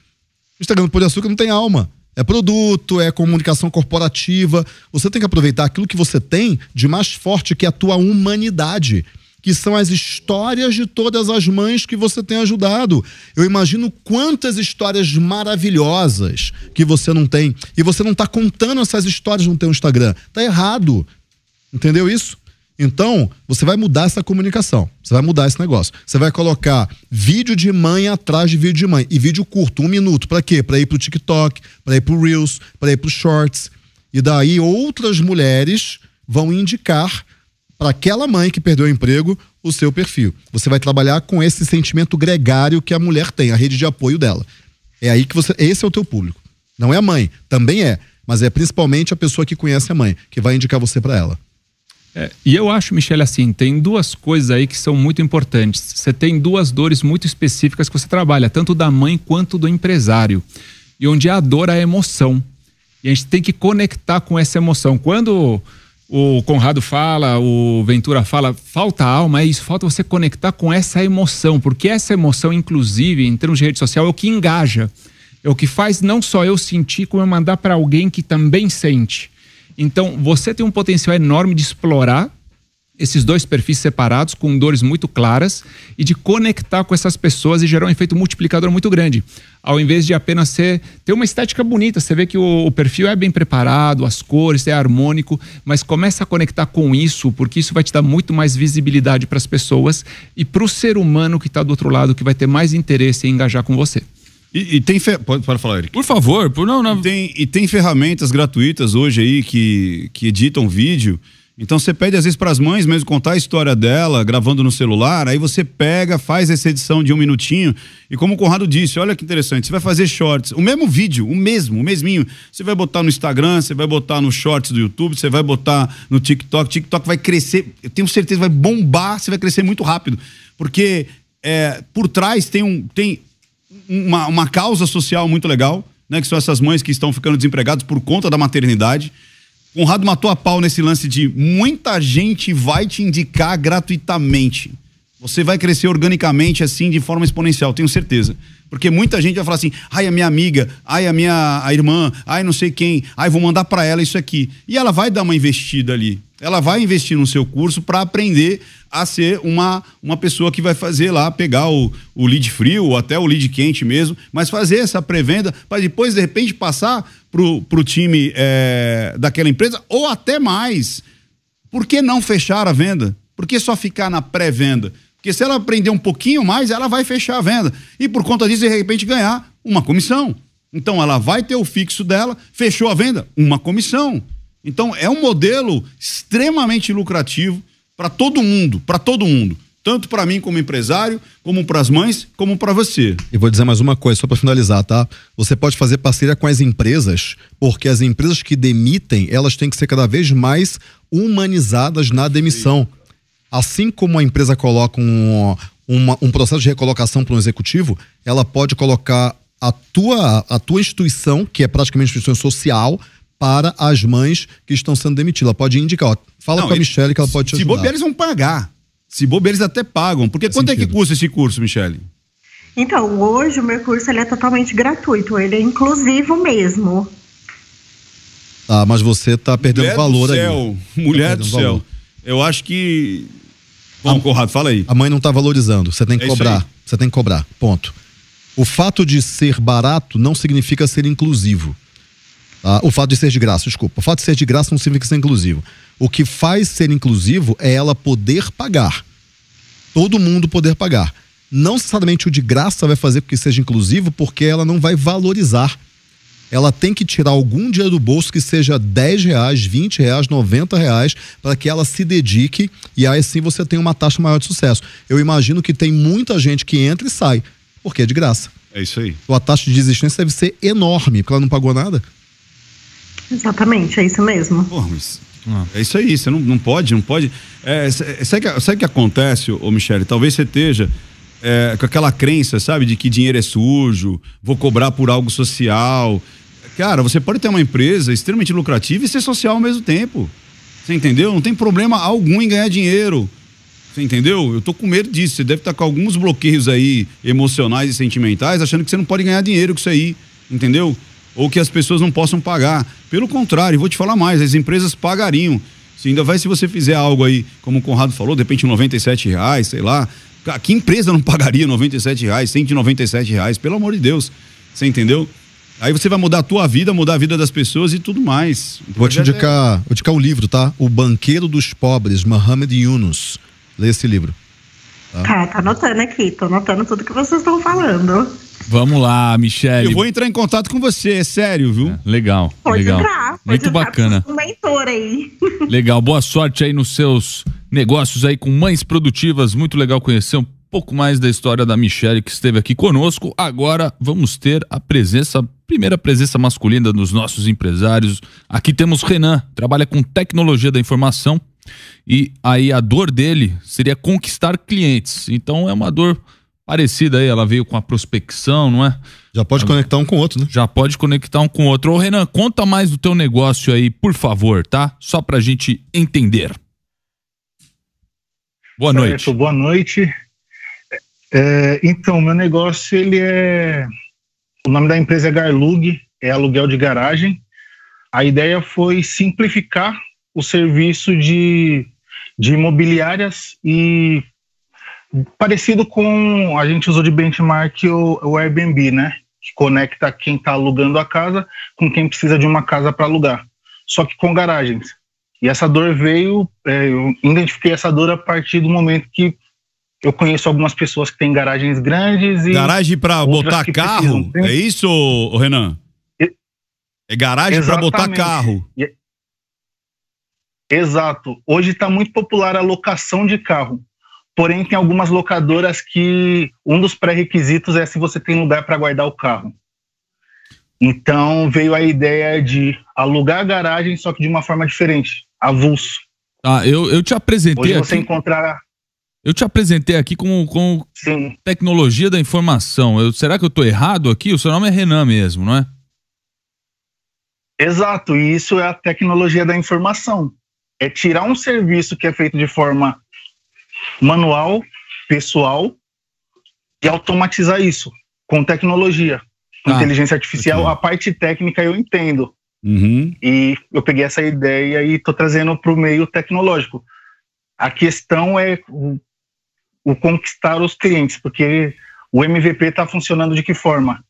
O Instagram do Pão de Açúcar não tem alma. É produto, é comunicação corporativa. Você tem que aproveitar aquilo que você tem de mais forte, que é a tua humanidade que são as histórias de todas as mães que você tem ajudado. Eu imagino quantas histórias maravilhosas que você não tem. E você não está contando essas histórias no teu Instagram. Tá errado. Entendeu isso? Então, você vai mudar essa comunicação. Você vai mudar esse negócio. Você vai colocar vídeo de mãe atrás de vídeo de mãe. E vídeo curto, um minuto. Para quê? Para ir pro TikTok, para ir pro Reels, para ir pro Shorts. E daí outras mulheres vão indicar para aquela mãe que perdeu o emprego o seu perfil. Você vai trabalhar com esse sentimento gregário que a mulher tem, a rede de apoio dela. É aí que você. Esse é o teu público. Não é a mãe, também é. Mas é principalmente a pessoa que conhece a mãe, que vai indicar você para ela. É, e eu acho, Michele, assim, tem duas coisas aí que são muito importantes. Você tem duas dores muito específicas que você trabalha, tanto da mãe quanto do empresário. E onde a dor é a emoção. E a gente tem que conectar com essa emoção. Quando o Conrado fala, o Ventura fala, falta alma, é isso, falta você conectar com essa emoção, porque essa emoção, inclusive, em termos de rede social, é o que engaja. É o que faz não só eu sentir, como eu mandar para alguém que também sente. Então, você tem um potencial enorme de explorar esses dois perfis separados, com dores muito claras, e de conectar com essas pessoas e gerar um efeito multiplicador muito grande. Ao invés de apenas ser, ter uma estética bonita, você vê que o, o perfil é bem preparado, as cores, é harmônico, mas começa a conectar com isso, porque isso vai te dar muito mais visibilidade para as pessoas e para o ser humano que está do outro lado, que vai ter mais interesse em engajar com você. E, e tem. Fe... Pode, pode falar, Eric. Por favor, por não, não. E tem, e tem ferramentas gratuitas hoje aí que, que editam vídeo. Então você pede às vezes para as mães mesmo contar a história dela, gravando no celular, aí você pega, faz essa edição de um minutinho, e como o Conrado disse, olha que interessante, você vai fazer shorts, o mesmo vídeo, o mesmo, o mesminho, você vai botar no Instagram, você vai botar no shorts do YouTube, você vai botar no TikTok, TikTok vai crescer, eu tenho certeza, vai bombar, você vai crescer muito rápido, porque é, por trás tem, um, tem uma, uma causa social muito legal, né, que são essas mães que estão ficando desempregadas por conta da maternidade, Conrado matou a pau nesse lance de muita gente vai te indicar gratuitamente. Você vai crescer organicamente assim, de forma exponencial, tenho certeza. Porque muita gente vai falar assim: ai, a minha amiga, ai, a minha a irmã, ai, não sei quem, ai, vou mandar para ela isso aqui. E ela vai dar uma investida ali. Ela vai investir no seu curso para aprender a ser uma, uma pessoa que vai fazer lá, pegar o, o lead frio ou até o lead quente mesmo, mas fazer essa pré-venda para depois, de repente, passar pro, pro time é, daquela empresa ou até mais. Por que não fechar a venda? Por que só ficar na pré-venda? Porque se ela aprender um pouquinho mais, ela vai fechar a venda. E por conta disso, de repente, ganhar uma comissão. Então ela vai ter o fixo dela, fechou a venda, uma comissão. Então é um modelo extremamente lucrativo para todo mundo, para todo mundo. Tanto para mim como empresário, como para as mães, como para você. E vou dizer mais uma coisa só para finalizar, tá? Você pode fazer parceria com as empresas, porque as empresas que demitem, elas têm que ser cada vez mais humanizadas na demissão. Assim como a empresa coloca um, uma, um processo de recolocação para um executivo, ela pode colocar a tua, a tua instituição, que é praticamente uma instituição social, para as mães que estão sendo demitidas. Ela pode indicar, ó, fala Não, com a Michelle que ela pode te Se ajudar. bobear, eles vão pagar. Se bobear, eles até pagam. Porque quanto é que custa esse curso, Michele? Então, hoje o meu curso ele é totalmente gratuito, ele é inclusivo mesmo. Ah, mas você tá perdendo Mulher valor do aí. céu, Tá mulher do perdendo céu. valor. Eu acho que Vamos, Conrado, fala aí. A mãe não tá valorizando. Você tem que É cobrar. Você tem que cobrar. Ponto. O fato de ser barato não significa ser inclusivo. tá? O fato de ser de graça, desculpa. O fato de ser de graça não significa ser inclusivo. O que faz ser inclusivo é ela poder pagar. Todo mundo poder pagar. Não necessariamente o de graça vai fazer com que seja inclusivo, porque ela não vai valorizar. Ela tem que tirar algum dinheiro do bolso que seja 10 reais, 20 reais, 90 reais, para que ela se dedique e aí sim você tem uma taxa maior de sucesso. Eu imagino que tem muita gente que entra e sai, porque é de graça. É isso aí. A taxa de desistência deve ser enorme, porque ela não pagou nada. Exatamente, é isso mesmo. Porra, mas é isso aí, você não, não pode, não pode. É, s- sabe o que, sabe que acontece, ô Michele? Talvez você esteja é, com aquela crença, sabe, de que dinheiro é sujo, vou cobrar por algo social. Cara, você pode ter uma empresa extremamente lucrativa e ser social ao mesmo tempo. Você entendeu? Não tem problema algum em ganhar dinheiro. Você entendeu? Eu tô com medo disso. Você deve estar com alguns bloqueios aí emocionais e sentimentais, achando que você não pode ganhar dinheiro com isso aí. Entendeu? Ou que as pessoas não possam pagar. Pelo contrário, vou te falar mais, as empresas pagariam. Se ainda vai se você fizer algo aí, como o Conrado falou, de repente 97 reais, sei lá. Que empresa não pagaria 97 reais, 197 reais? Pelo amor de Deus. Você entendeu? Aí você vai mudar a tua vida, mudar a vida das pessoas e tudo mais. Vou te indicar, vou te indicar um livro, tá? O Banqueiro dos Pobres, Mohamed Yunus. Lê esse livro. Tá, tá anotando aqui, tô anotando tudo que vocês estão falando. Vamos lá, Michele. Eu vou entrar em contato com você, é sério, viu? Legal, Pode legal. entrar, pode Muito entrar, bacana. Um mentor aí. Legal, boa sorte aí nos seus negócios aí com mães produtivas. Muito legal conhecer um pouco mais da história da Michelle que esteve aqui conosco. Agora vamos ter a presença, a primeira presença masculina dos nossos empresários. Aqui temos Renan, trabalha com tecnologia da informação e aí a dor dele seria conquistar clientes. Então é uma dor parecida aí, ela veio com a prospecção, não é? Já pode conectar um com o outro, né? Já pode conectar um com o outro. Ô, Renan, conta mais do teu negócio aí, por favor, tá? Só pra gente entender. Boa noite. Certo, boa noite. É, então, meu negócio, ele é... O nome da empresa é Garlug, é aluguel de garagem. A ideia foi simplificar o serviço de, de imobiliárias e parecido com a gente usou de benchmark o, o Airbnb, né? Que conecta quem está alugando a casa com quem precisa de uma casa para alugar, só que com garagens. E essa dor veio, é, eu identifiquei essa dor a partir do momento que eu conheço algumas pessoas que têm garagens grandes e. Garagem pra outras botar carro? precisam. É isso, Renan? É garagem pra botar carro. E- Exato. Hoje está muito popular a locação de carro. Porém, tem algumas locadoras que um dos pré-requisitos é se você tem lugar para guardar o carro. Então veio a ideia de alugar a garagem, só que de uma forma diferente, avulso. Tá, eu, eu te apresentei Hoje você aqui. encontrará. Eu te apresentei aqui com, com Sim. tecnologia da informação. Eu, será que eu tô errado aqui? O seu nome é Renan mesmo, não é? Exato, e isso é a tecnologia da informação. É tirar um serviço que é feito de forma manual, pessoal, e automatizar isso com tecnologia, Ah, inteligência artificial. A parte técnica eu entendo. Uhum. E eu peguei essa ideia e estou trazendo para o meio tecnológico. A questão é o, conquistar os clientes, porque o MVP está funcionando de que forma?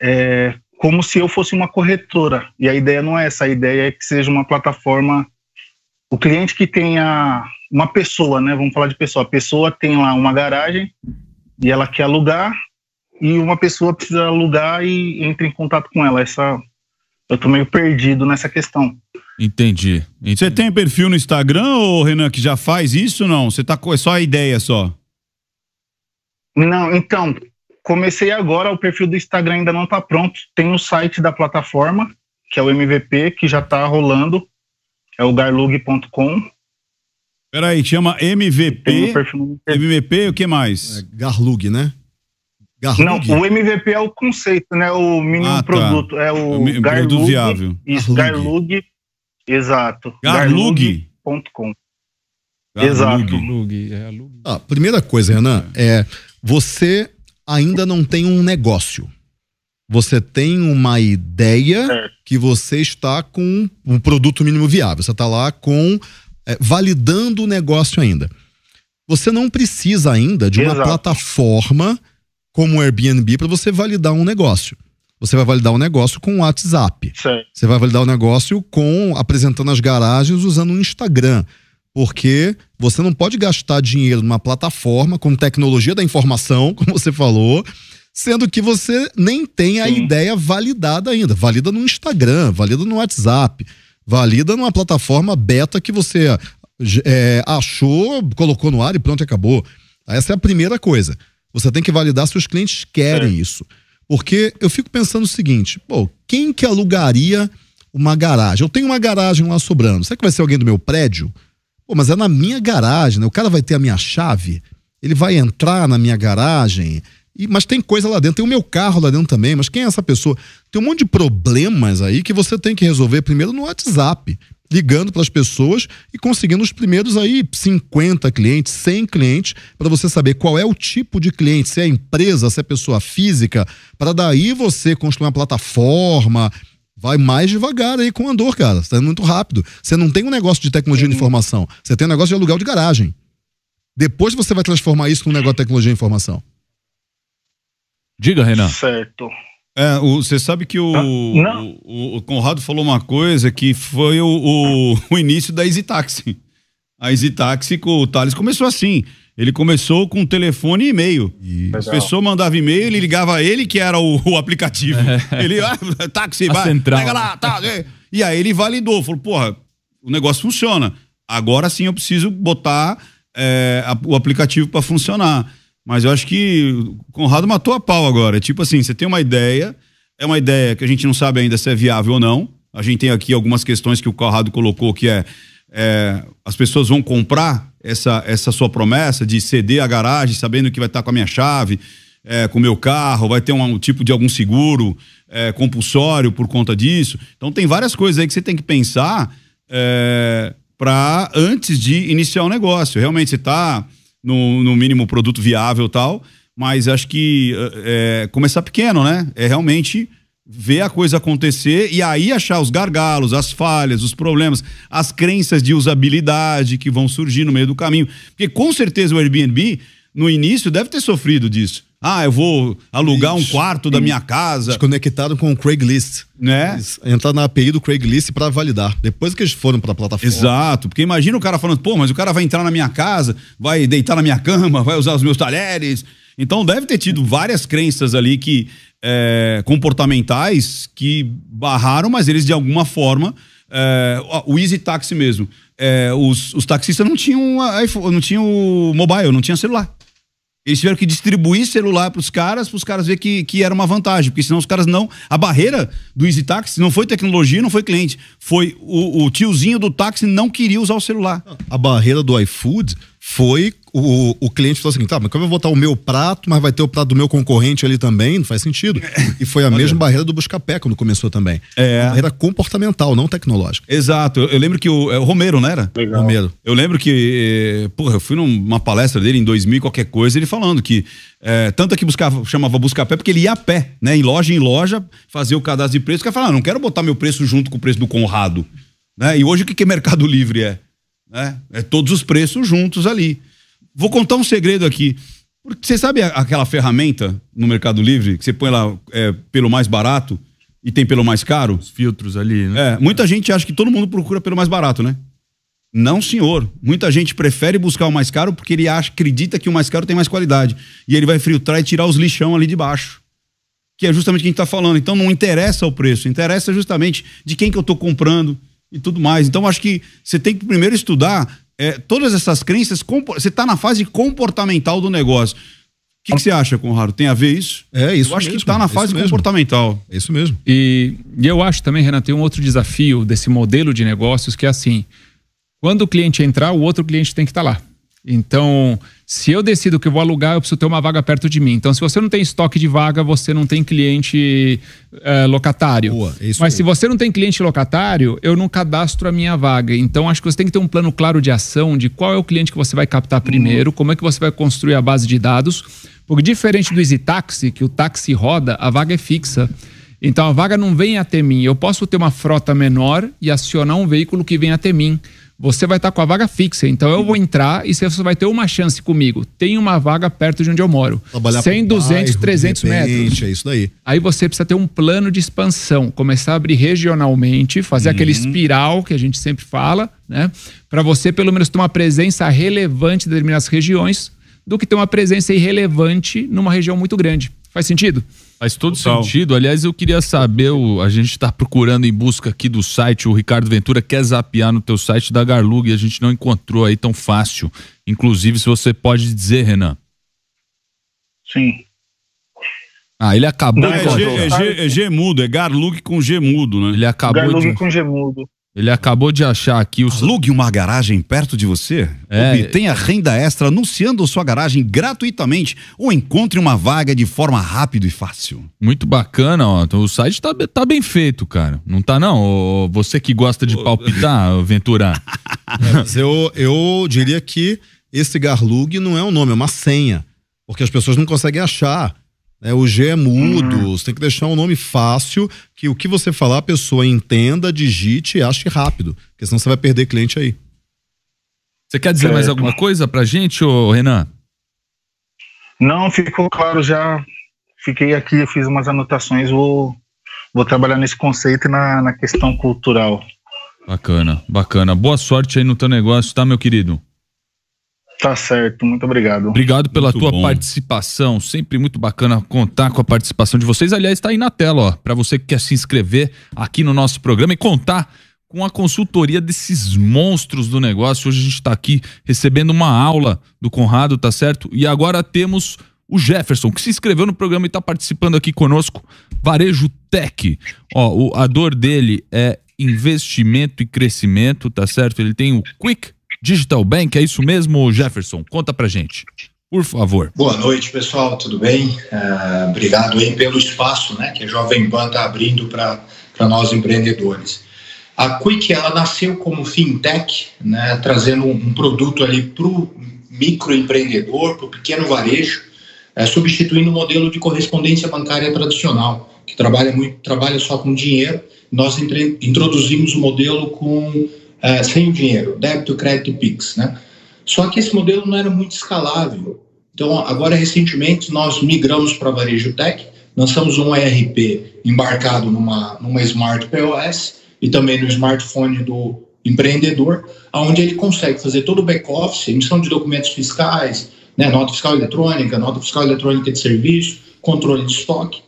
É, como se eu fosse uma corretora. E a ideia não é essa, a ideia é que seja uma plataforma. O cliente que tenha uma pessoa, né? Vamos falar de pessoa. A pessoa tem lá uma garagem e ela quer alugar, e uma pessoa precisa alugar e entra em contato com ela. Essa, eu tô meio perdido nessa questão. Entendi. Você tem perfil no Instagram, ô Renan, que já faz isso ou não? Você tá com é só a ideia só? Não, então, comecei agora, o perfil do Instagram ainda não está pronto. Tem o site da plataforma, que é o MVP, que já está rolando. É o garlug.com. Peraí, chama Tem o MVP. MVP, o que mais? Garlug, né? Não, o MVP é o conceito, né? O mínimo Ah, tá. produto. É o É o Garlug. produto viável. Isso, Garlug. Garlug. Exato. Garlug? Garlug.com. Garlug. Exato. É, Lug. Ah, primeira coisa, Renan, é você ainda não tem um negócio. Você tem uma ideia que você está com um produto mínimo viável. Você está lá com é, validando o negócio ainda. Você não precisa ainda de uma Exato. plataforma como o Airbnb para você validar um negócio. Você vai validar o negócio com o WhatsApp. Certo. Você vai validar o negócio com apresentando as garagens usando o Instagram. Porque você não pode gastar dinheiro numa plataforma com tecnologia da informação, como você falou, sendo que você nem tem a ideia validada ainda. Valida no Instagram, valida no WhatsApp, valida numa plataforma beta que você é, achou, colocou no ar e pronto, acabou. Essa é a primeira coisa. Você tem que validar se os clientes querem isso. Porque eu fico pensando o seguinte: pô, quem que alugaria uma garagem? Eu tenho uma garagem lá sobrando. Será que vai ser alguém do meu prédio? Pô, mas é na minha garagem, né? O cara vai ter a minha chave, ele vai entrar na minha garagem. E, mas tem coisa lá dentro, tem o meu carro lá dentro também, mas quem é essa pessoa? Tem um monte de problemas aí que você tem que resolver primeiro no WhatsApp, ligando para as pessoas e conseguindo os primeiros aí 50 clientes, 100 clientes, para você saber qual é o tipo de cliente, se é empresa, se é pessoa física, para daí você construir uma plataforma. Vai mais devagar aí com o Andor, cara. Você tá indo muito rápido. Você não tem um negócio de tecnologia de informação. Você tem um negócio de aluguel de garagem. Depois você vai transformar isso num negócio de tecnologia de informação. Diga, Renan. Certo. É, o- você sabe que o, não. o, o Conrado falou uma coisa que foi o, o, o início da Easy Taxi. A Easy Taxi com o Thales começou assim. Ele começou com telefone e e-mail. A pessoa mandava e-mail, ele ligava a ele, que era o, o aplicativo. Ele, ah, táxi, A vai, central. pega lá, tá. é. E aí ele validou, falou, porra, o negócio funciona. Agora sim eu preciso botar é, a- o aplicativo para funcionar. Mas eu acho que o Conrado matou a pau agora. Tipo assim, você tem uma ideia, é uma ideia que a gente não sabe ainda se é viável ou não. A gente tem aqui algumas questões que o Conrado colocou, que é, é, as pessoas vão comprar essa, essa sua promessa de ceder a garagem, sabendo que vai estar com a minha chave, é, com o meu carro, vai ter um, um tipo de algum seguro é, compulsório por conta disso. Então tem várias coisas aí que você tem que pensar é, para antes de iniciar o negócio. Realmente você está no, no mínimo produto viável tal, mas acho que é, começar pequeno, né? É realmente ver a coisa acontecer e aí achar os gargalos, as falhas, os problemas, as crenças de usabilidade que vão surgir no meio do caminho. Porque com certeza o Airbnb, no início, deve ter sofrido disso. Ah, eu vou alugar um quarto da minha casa. Desconectado com o Craigslist. Né? Eles Entrar na API do Craigslist para validar. Depois que eles foram para a plataforma. Exato, porque imagina o cara falando, pô, mas o cara vai entrar na minha casa, vai deitar na minha cama, vai usar os meus talheres. Então deve ter tido várias crenças ali que é, comportamentais que barraram, mas eles de alguma forma. é, o Easy Taxi mesmo. é, os, os taxistas não tinham iPhone, não tinham mobile, não tinha celular. Eles tiveram que distribuir celular para os caras, para os caras ver que, que era uma vantagem, porque senão os caras não. A barreira do Easy Taxi não foi tecnologia, não foi cliente. Foi o, o tiozinho do táxi não queria usar o celular. A barreira do iFood foi o, o cliente falou assim: tá, mas como eu vou botar o meu prato, mas vai ter o prato do meu concorrente ali também? Não faz sentido. E foi a mesma barreira do Buscapé quando começou também. É. Uma barreira comportamental, não tecnológica. Exato. Eu, eu lembro que o, é o Romero, não era? Legal. Romero. Eu lembro que, eh, porra, eu fui numa palestra dele em 2000 e qualquer coisa, ele falando que eh, tanto é que buscava, chamava Buscapé porque ele ia a pé, né? Em loja em loja, fazer o cadastro de preço, o cara falava, ah, não quero botar meu preço junto com o preço do Conrado. Né? E hoje o que, que Mercado Livre é? Né? É todos os preços juntos ali. Vou contar um segredo aqui. Porque você sabe aquela ferramenta no Mercado Livre que você põe lá é, pelo mais barato e tem pelo mais caro? Os filtros ali, né? É, muita gente acha que todo mundo procura pelo mais barato, né? Não, senhor. Muita gente prefere buscar o mais caro porque ele acha, acredita que o mais caro tem mais qualidade. E ele vai filtrar e tirar os lixão ali de baixo. Que é justamente o que a gente está falando. Então não interessa o preço, interessa justamente de quem que eu estou comprando e tudo mais. Então acho que você tem que primeiro estudar é, todas essas crenças. Você está na fase comportamental do negócio. O que, que você acha, Conrado? Tem a ver isso? É isso Eu acho mesmo, que está na fase comportamental. É isso mesmo. E, e eu acho também, Renan, tem um outro desafio desse modelo de negócios que é assim: quando o cliente entrar, o outro cliente tem que estar lá. Então, se eu decido que eu vou alugar, eu preciso ter uma vaga perto de mim. Então, se você não tem estoque de vaga, você não tem cliente eh, locatário. Boa, é Mas aí. se você não tem cliente locatário, eu não cadastro a minha vaga. Então, acho que você tem que ter um plano claro de ação de qual é o cliente que você vai captar primeiro, como é que você vai construir a base de dados. Porque diferente do Easy Taxi, que o táxi roda, a vaga é fixa. Então a vaga não vem até mim. Eu posso ter uma frota menor e acionar um veículo que vem até mim. Você vai estar com a vaga fixa. Então eu vou entrar e você vai ter uma chance comigo. Tem uma vaga perto de onde eu moro. Trabalhar 100, pro 200, bairro, 300 de repente, metros. É isso daí. Aí você precisa ter um plano de expansão, começar a abrir regionalmente, fazer aquele Uhum. espiral que a gente sempre fala, né? Para você pelo menos ter uma presença relevante em determinadas regiões, do que ter uma presença irrelevante numa região muito grande. Faz sentido? Faz todo sentido. Aliás, eu queria saber, o- a gente está procurando em busca aqui do site, o Ricardo Ventura quer zapear no teu site da Garlug e a gente não encontrou aí tão fácil. Inclusive, se você pode dizer, Renan. Sim. Ah, ele acabou Não, é, G, é, G, é G mudo, é Garlug com G mudo, né? Ele acabou Garlug de, com gemudo. Ele acabou de achar aqui o Alugue uma garagem perto de você. É. Obtenha renda extra anunciando sua garagem gratuitamente ou encontre uma vaga de forma rápida e fácil. Muito bacana, ó. O site tá, tá bem feito, cara. Não tá, não? Ô, Você que gosta de palpitar, Ventura. É, mas eu, eu diria que esse Garlug não é um nome, é uma senha. Porque as pessoas não conseguem achar. Né? o G é mudo, você tem que deixar um nome fácil, que o que você falar a pessoa entenda, digite e ache rápido. Porque senão você vai perder cliente aí. Você quer dizer mais alguma coisa pra gente, ô Renan? Não, ficou claro já. Fiquei aqui, fiz umas anotações, vou, vou trabalhar nesse conceito e na, na questão cultural. Bacana, bacana. Boa sorte aí no teu negócio, tá, meu querido? Tá certo, muito obrigado. Obrigado pela Muito tua bom. participação. Sempre muito bacana contar com a participação de vocês. Aliás, está aí na tela, ó, para você que quer se inscrever aqui no nosso programa e contar com a consultoria desses monstros do negócio. Hoje a gente está aqui recebendo uma aula do Conrado, tá certo? E agora temos o Jefferson, que se inscreveu no programa e está participando aqui conosco. Varejo Tech. Ó, o- a dor dele é investimento e crescimento, tá certo? Ele tem o Quick Digital Bank, é isso mesmo, Jefferson? Conta pra gente, por favor. Boa noite, pessoal, tudo bem? Ah, obrigado aí pelo espaço né, que a Jovem Pan está abrindo para nós empreendedores. A Quick, ela nasceu como fintech, né, trazendo um, produto ali para o microempreendedor, para o pequeno varejo, eh, substituindo o modelo de correspondência bancária tradicional, que trabalha, muito, trabalha só com dinheiro. Nós introduzimos o modelo com eh, sem dinheiro, débito, crédito PIX, né? Só que esse modelo não era muito escalável. Então, agora, recentemente, nós migramos para Varejo Tech, lançamos um ERP embarcado numa, numa Smart POS e também no smartphone do empreendedor, onde ele consegue fazer todo o back-office, emissão de documentos fiscais, né, nota fiscal eletrônica, nota fiscal eletrônica de serviço, controle de estoque,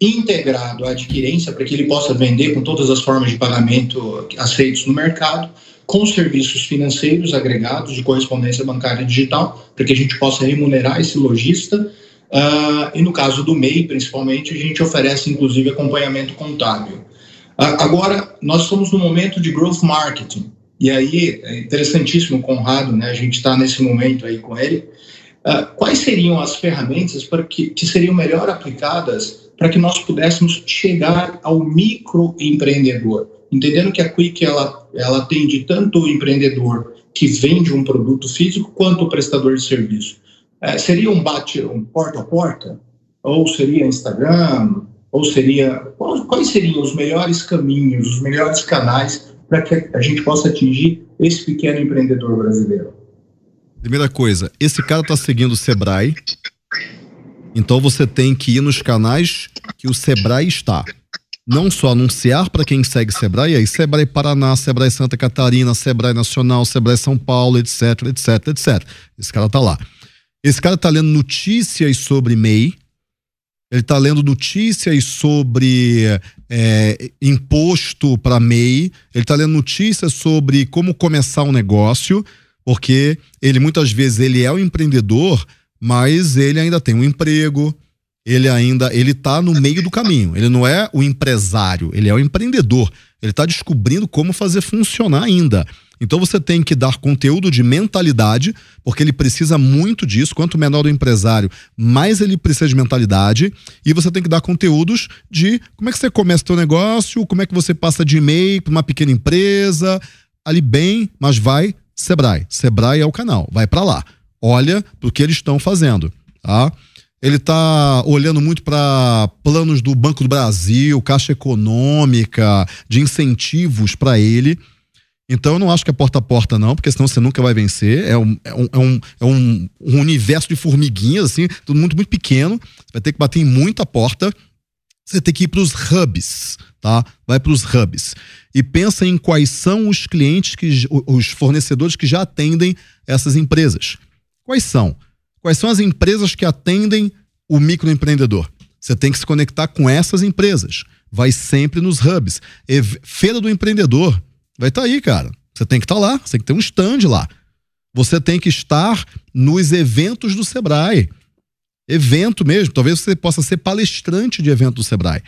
integrado à adquirência para que ele possa vender com todas as formas de pagamento aceitos no mercado, com serviços financeiros agregados de correspondência bancária digital, para que a gente possa remunerar esse lojista. Ah, e no caso do MEI, principalmente, a gente oferece inclusive acompanhamento contábil. Ah, agora, nós estamos no momento de growth marketing, e aí é interessantíssimo Conrado, né? A gente está nesse momento aí com ele. Ah, quais seriam as ferramentas para que, que seriam melhor aplicadas para que nós pudéssemos chegar ao microempreendedor? Entendendo que a Quick ela, ela atende tanto o empreendedor que vende um produto físico quanto o prestador de serviço. Eh, seria um bate, um porta a porta? Ou seria Instagram? Ou seria. Quais seriam os melhores caminhos, os melhores canais para que a gente possa atingir esse pequeno empreendedor brasileiro? Primeira coisa, esse cara tá seguindo o Sebrae. Então você tem que ir nos canais que o Sebrae está. Não só anunciar para quem segue Sebrae, aí Sebrae Paraná, Sebrae Santa Catarina, Sebrae Nacional, Sebrae São Paulo, etc, etc, etc. Esse cara tá lá. Esse cara tá lendo notícias sobre MEI, ele tá lendo notícias sobre é, imposto para MEI, ele tá lendo notícias sobre como começar um negócio, porque ele muitas vezes ele é o empreendedor, mas ele ainda tem um emprego, ele ainda ele tá no meio do caminho. Ele não é o empresário, ele é o empreendedor. Ele está descobrindo como fazer funcionar ainda. Então você tem que dar conteúdo de mentalidade, porque ele precisa muito disso. Quanto menor o empresário, mais ele precisa de mentalidade. E você tem que dar conteúdos de como é que você começa o seu negócio, como é que você passa de e-mail para uma pequena empresa, ali bem, mas vai Sebrae. Sebrae é o canal, vai para lá. Olha para o que eles estão fazendo, tá? Ele está olhando muito para planos do Banco do Brasil, Caixa Econômica, de incentivos para ele. Então eu não acho que é porta a porta, não, porque senão você nunca vai vencer. É um, é um, é um, é um, um universo de formiguinhas, assim, tudo muito, muito pequeno. Você vai ter que bater em muita porta. Você tem que ir para os hubs, tá? Vai para os hubs. E pensa em quais são os clientes, que, os fornecedores que já atendem essas empresas. Quais são? Quais são as empresas que atendem o microempreendedor? Você tem que se conectar com essas empresas. Vai sempre nos hubs. Feira do empreendedor vai estar aí, cara. Você tem que estar lá, você tem que ter um stand lá. Você tem que estar nos eventos do Sebrae. Evento mesmo, talvez você possa ser palestrante de evento do Sebrae.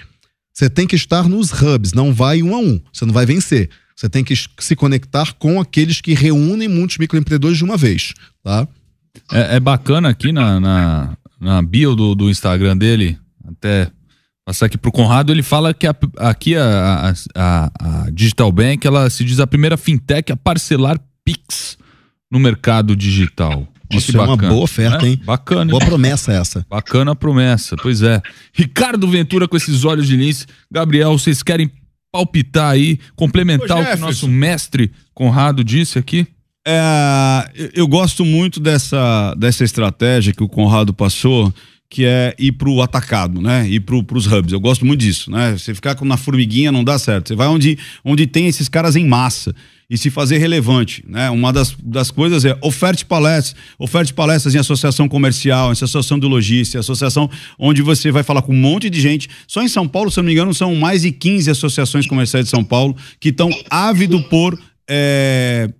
Você tem que estar nos hubs, não vai um a um, você não vai vencer. Você tem que se conectar com aqueles que reúnem muitos microempreendedores de uma vez, tá? É, é bacana aqui na, na, na bio do, do Instagram dele, até passar aqui pro Conrado, ele fala que a- aqui a, a- a Digital Bank, ela se diz a primeira fintech a parcelar Pix no mercado digital. Olha Isso é uma boa oferta, né? hein? Bacana. Boa hein? promessa essa. Bacana a promessa, pois é. Ricardo Ventura com esses olhos de lince. Gabriel, vocês querem palpitar aí, complementar Ô, o que nosso mestre Conrado disse aqui? É, eu- gosto muito dessa, dessa estratégia que o Conrado passou, que é ir pro atacado, né? Ir pro, pros hubs. Eu gosto muito disso, né? Você ficar com- na formiguinha não dá certo. Você vai onde, onde tem esses caras em massa e se fazer relevante, né? Uma das, das coisas é oferte palestras, oferte palestras em associação comercial, em associação de logística, associação onde você vai falar com um monte de gente. Só em São Paulo, se não me engano, são mais de 15 associações comerciais de São Paulo que estão ávido por é,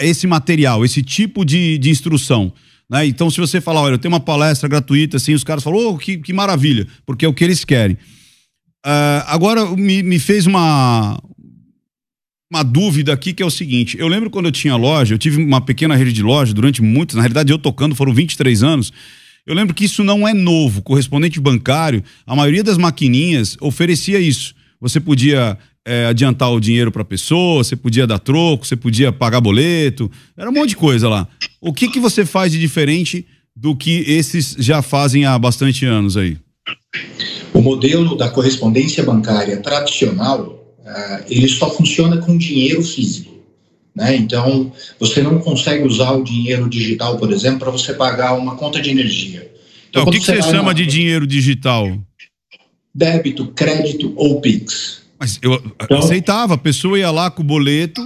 esse material, esse tipo de, de instrução. Né? Então, se você falar, olha, eu tenho uma palestra gratuita, assim, os caras falam, oh, que, que maravilha, porque é o que eles querem. Ah, agora, me, me fez uma, uma dúvida aqui que é o seguinte: eu lembro quando eu tinha loja, eu tive uma pequena rede de loja durante muitos, na realidade eu tocando foram 23 anos. Eu lembro que isso não é novo. Correspondente bancário, a maioria das maquininhas oferecia isso. Você podia eh, adiantar o dinheiro para a pessoa, você podia dar troco, você podia pagar boleto, era um monte de coisa lá. O que, que você faz de diferente do que esses já fazem há bastante anos aí? O modelo da correspondência bancária tradicional, ah, ele só funciona com dinheiro físico. Né? Então, você não consegue usar o dinheiro digital, por exemplo, para você pagar uma conta de energia. Então, o quando que, que você chama na- de dinheiro digital? Débito, crédito ou Pix. Mas eu aceitava, a pessoa ia lá com o boleto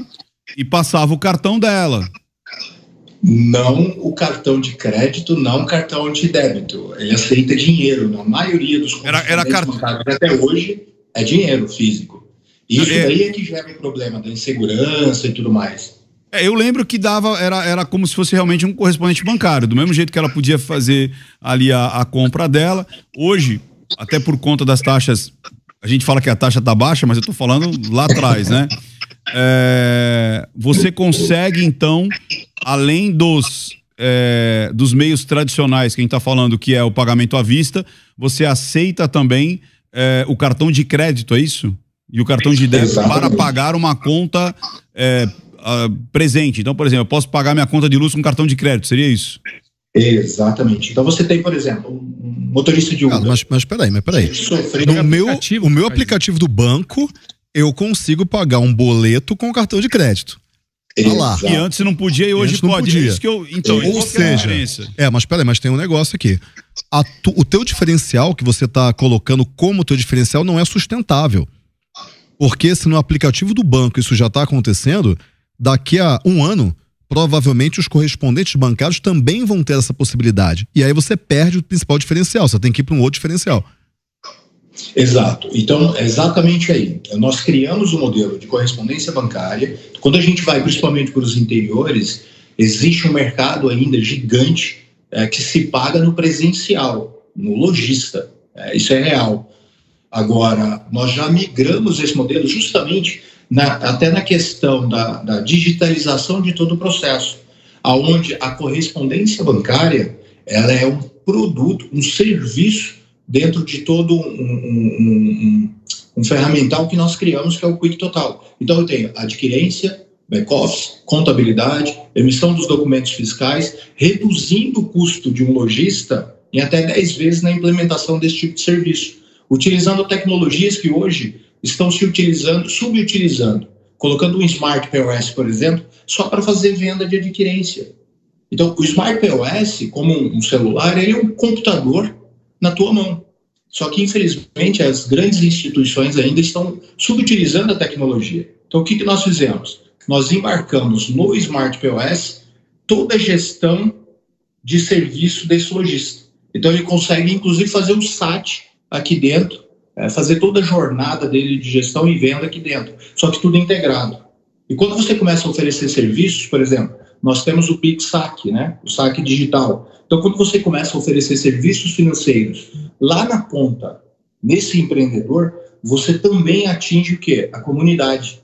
e passava o cartão dela. Não o cartão de crédito, não o cartão de débito. Ele aceita dinheiro. Na maioria dos Era- era bancários até hoje é dinheiro físico. Isso É- daí é que gera o problema da insegurança e tudo mais. É, eu lembro que dava, era, era como se fosse realmente um correspondente bancário, do mesmo jeito que ela podia fazer ali a, a compra dela. Hoje, até por conta das taxas, a gente fala que a taxa tá baixa, mas eu tô falando lá atrás, né? É, você consegue, então, além dos, é, dos meios tradicionais que a gente tá falando, que é o pagamento à vista, você aceita também é, o cartão de crédito, é isso? E o cartão de débito para Exatamente. pagar uma conta é, ah, presente. Então, por exemplo, eu posso pagar minha conta de luz com cartão de crédito, seria isso? Exatamente. Então você tem, por exemplo, um motorista de Uber. mas, mas peraí, mas peraí. Sofreu No meu, o meu aplicativo do banco, eu consigo pagar um boleto com cartão de crédito. Tá lá. E antes não podia e hoje não pode. podia. É isso que eu, então, Ou é a seja, diferença? é, mas peraí, mas tem um negócio aqui. A tu- o teu diferencial que você está colocando como teu diferencial não é sustentável. Porque se no aplicativo do banco isso já está acontecendo, daqui a um ano, provavelmente os correspondentes bancários também vão ter essa possibilidade. E aí você perde o principal diferencial, você tem que ir para um outro diferencial. Exato. Então, é exatamente aí. Nós criamos um modelo de correspondência bancária. Quando a gente vai principalmente para os interiores, existe um mercado ainda gigante é, que se paga no presencial, no lojista. É, isso é real. Agora, nós já migramos esse modelo justamente na- até na questão da, da digitalização de todo o processo, aonde a correspondência bancária ela é um produto, um serviço dentro de todo um, um- um- um- ferramental que nós criamos, que é o Quick Total. Então, eu tenho adquirência, back-office, contabilidade, emissão dos documentos fiscais, reduzindo o custo de um lojista em até 10 vezes na implementação desse tipo de serviço, utilizando tecnologias que hoje estão se utilizando, subutilizando, colocando um Smart POS, por exemplo, só para fazer venda de adquirência. Então, o Smart POS, como um celular, ele é um computador na tua mão. Só que, infelizmente, as grandes instituições ainda estão subutilizando a tecnologia. Então, o que, que nós fizemos? Nós embarcamos no Smart POS toda a gestão de serviço desse lojista. Então, ele consegue, inclusive, fazer o SAT aqui dentro, é, fazer toda a jornada dele de gestão e venda aqui dentro, só que tudo integrado. E quando você começa a oferecer serviços, por exemplo, nós temos o Pix Saque, né? o saque digital. Então, quando você começa a oferecer serviços financeiros lá na ponta, nesse empreendedor, você também atinge o quê? A comunidade.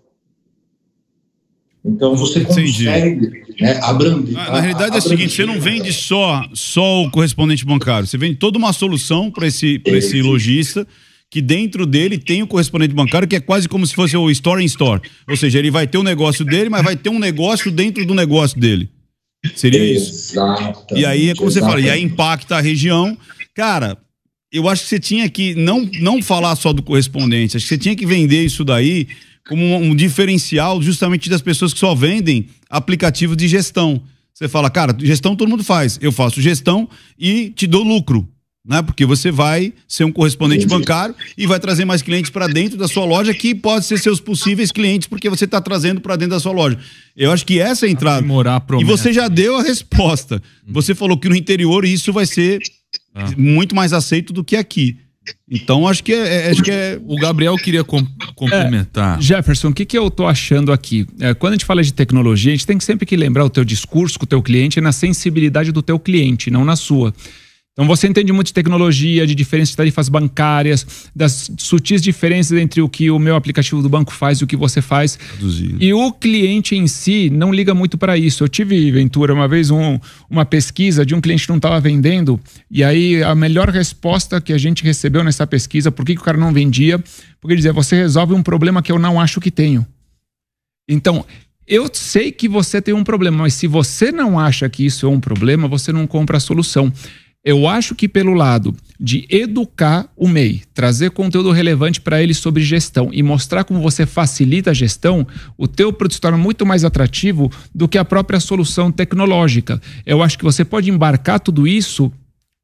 Então você consegue né, abranger. Na, na realidade é o seguinte: você não vende só, só o correspondente bancário, você vende toda uma solução para esse, pra esse lojista que dentro dele tem o correspondente bancário, que é quase como se fosse o store in store. Ou seja, ele vai ter o negócio dele, mas vai ter um negócio dentro do negócio dele. Seria isso. E aí é como você fala, e aí impacta a região. Cara, eu acho que você tinha que não, não falar só do correspondente, acho que você tinha que vender isso daí como um, um diferencial justamente das pessoas que só vendem aplicativos de gestão. Você fala, cara, gestão todo mundo faz. Eu faço gestão e te dou lucro. Né? Porque você vai ser um correspondente Entendi. bancário e vai trazer mais clientes para dentro da sua loja que pode ser seus possíveis clientes porque você está trazendo para dentro da sua loja. Eu acho que essa é a entrada. E você já deu a resposta. Você falou que no interior isso vai ser ah. muito mais aceito do que aqui. Então acho que é, é, acho que é. O Gabriel queria com, complementar. É, Jefferson, o que, que eu tô achando aqui? É, quando a gente fala de tecnologia, a gente tem sempre que lembrar o teu discurso com o teu cliente na sensibilidade do teu cliente, não na sua. Então você entende muito de tecnologia, de diferenças de tarifas bancárias, das sutis diferenças entre o que o meu aplicativo do banco faz e o que você faz. E o cliente em si não liga muito para isso. Eu tive, Ventura, uma vez um, uma pesquisa de um cliente que não estava vendendo, e aí a melhor resposta que a gente recebeu nessa pesquisa, por que, que o cara não vendia? Porque ele dizia, você resolve um problema que eu não acho que tenho. Então, eu sei que você tem um problema, mas se você não acha que isso é um problema, você não compra a solução. Eu acho que pelo lado de educar o MEI, trazer conteúdo relevante para ele sobre gestão e mostrar como você facilita a gestão, o teu produto se torna muito mais atrativo do que a própria solução tecnológica. Eu acho que você pode embarcar tudo isso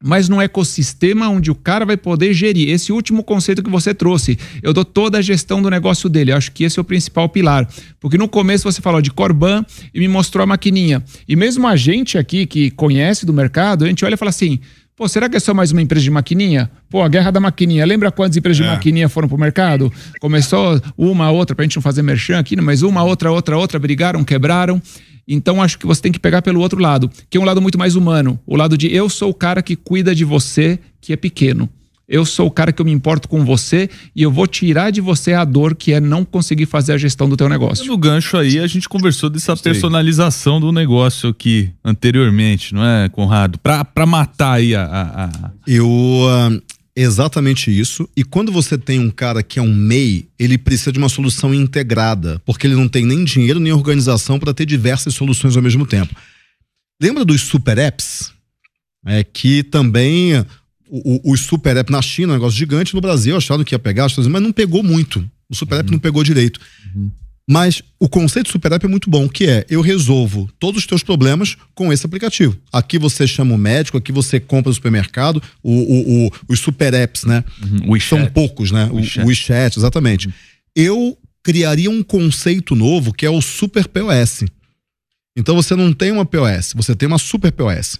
mas num ecossistema onde o cara vai poder gerir. Esse último conceito que você trouxe, eu dou toda a gestão do negócio dele. Eu acho que esse é o principal pilar. Porque no começo você falou de Corban e me mostrou a maquininha. E mesmo a gente aqui que conhece do mercado, a gente olha e fala assim: Pô, será que é só mais uma empresa de maquininha? Pô, a guerra da maquininha. Lembra quantas empresas é. de maquininha foram pro mercado? Começou uma, outra, pra gente não fazer merchan aqui, mas uma, outra, outra, outra, brigaram, quebraram. Então acho que você tem que pegar pelo outro lado, que é um lado muito mais humano. O lado de eu sou o cara que cuida de você, que é pequeno. Eu sou o cara que eu me importo com você e eu vou tirar de você a dor que é não conseguir fazer a gestão do teu negócio. No gancho aí, a gente conversou dessa personalização do negócio aqui anteriormente, não é, Conrado? Para matar aí a, a, a... Eu uh, Exatamente isso. E quando você tem um cara que é um MEI, ele precisa de uma solução integrada, porque ele não tem nem dinheiro nem organização para ter diversas soluções ao mesmo tempo. Lembra dos super apps? É que também os super apps na China, um negócio gigante, no Brasil acharam que ia pegar, mas não pegou muito. O super app uhum. não pegou direito. Uhum. Mas o conceito de super app é muito bom, que é eu resolvo todos os teus problemas com esse aplicativo. Aqui você chama o médico, aqui você compra no supermercado, o, o, o os super apps, né? Uhum, São poucos, né? WeChat, o WeChat exatamente. Uhum. Eu criaria um conceito novo que é o super POS. Então você não tem uma POS, você tem uma super POS.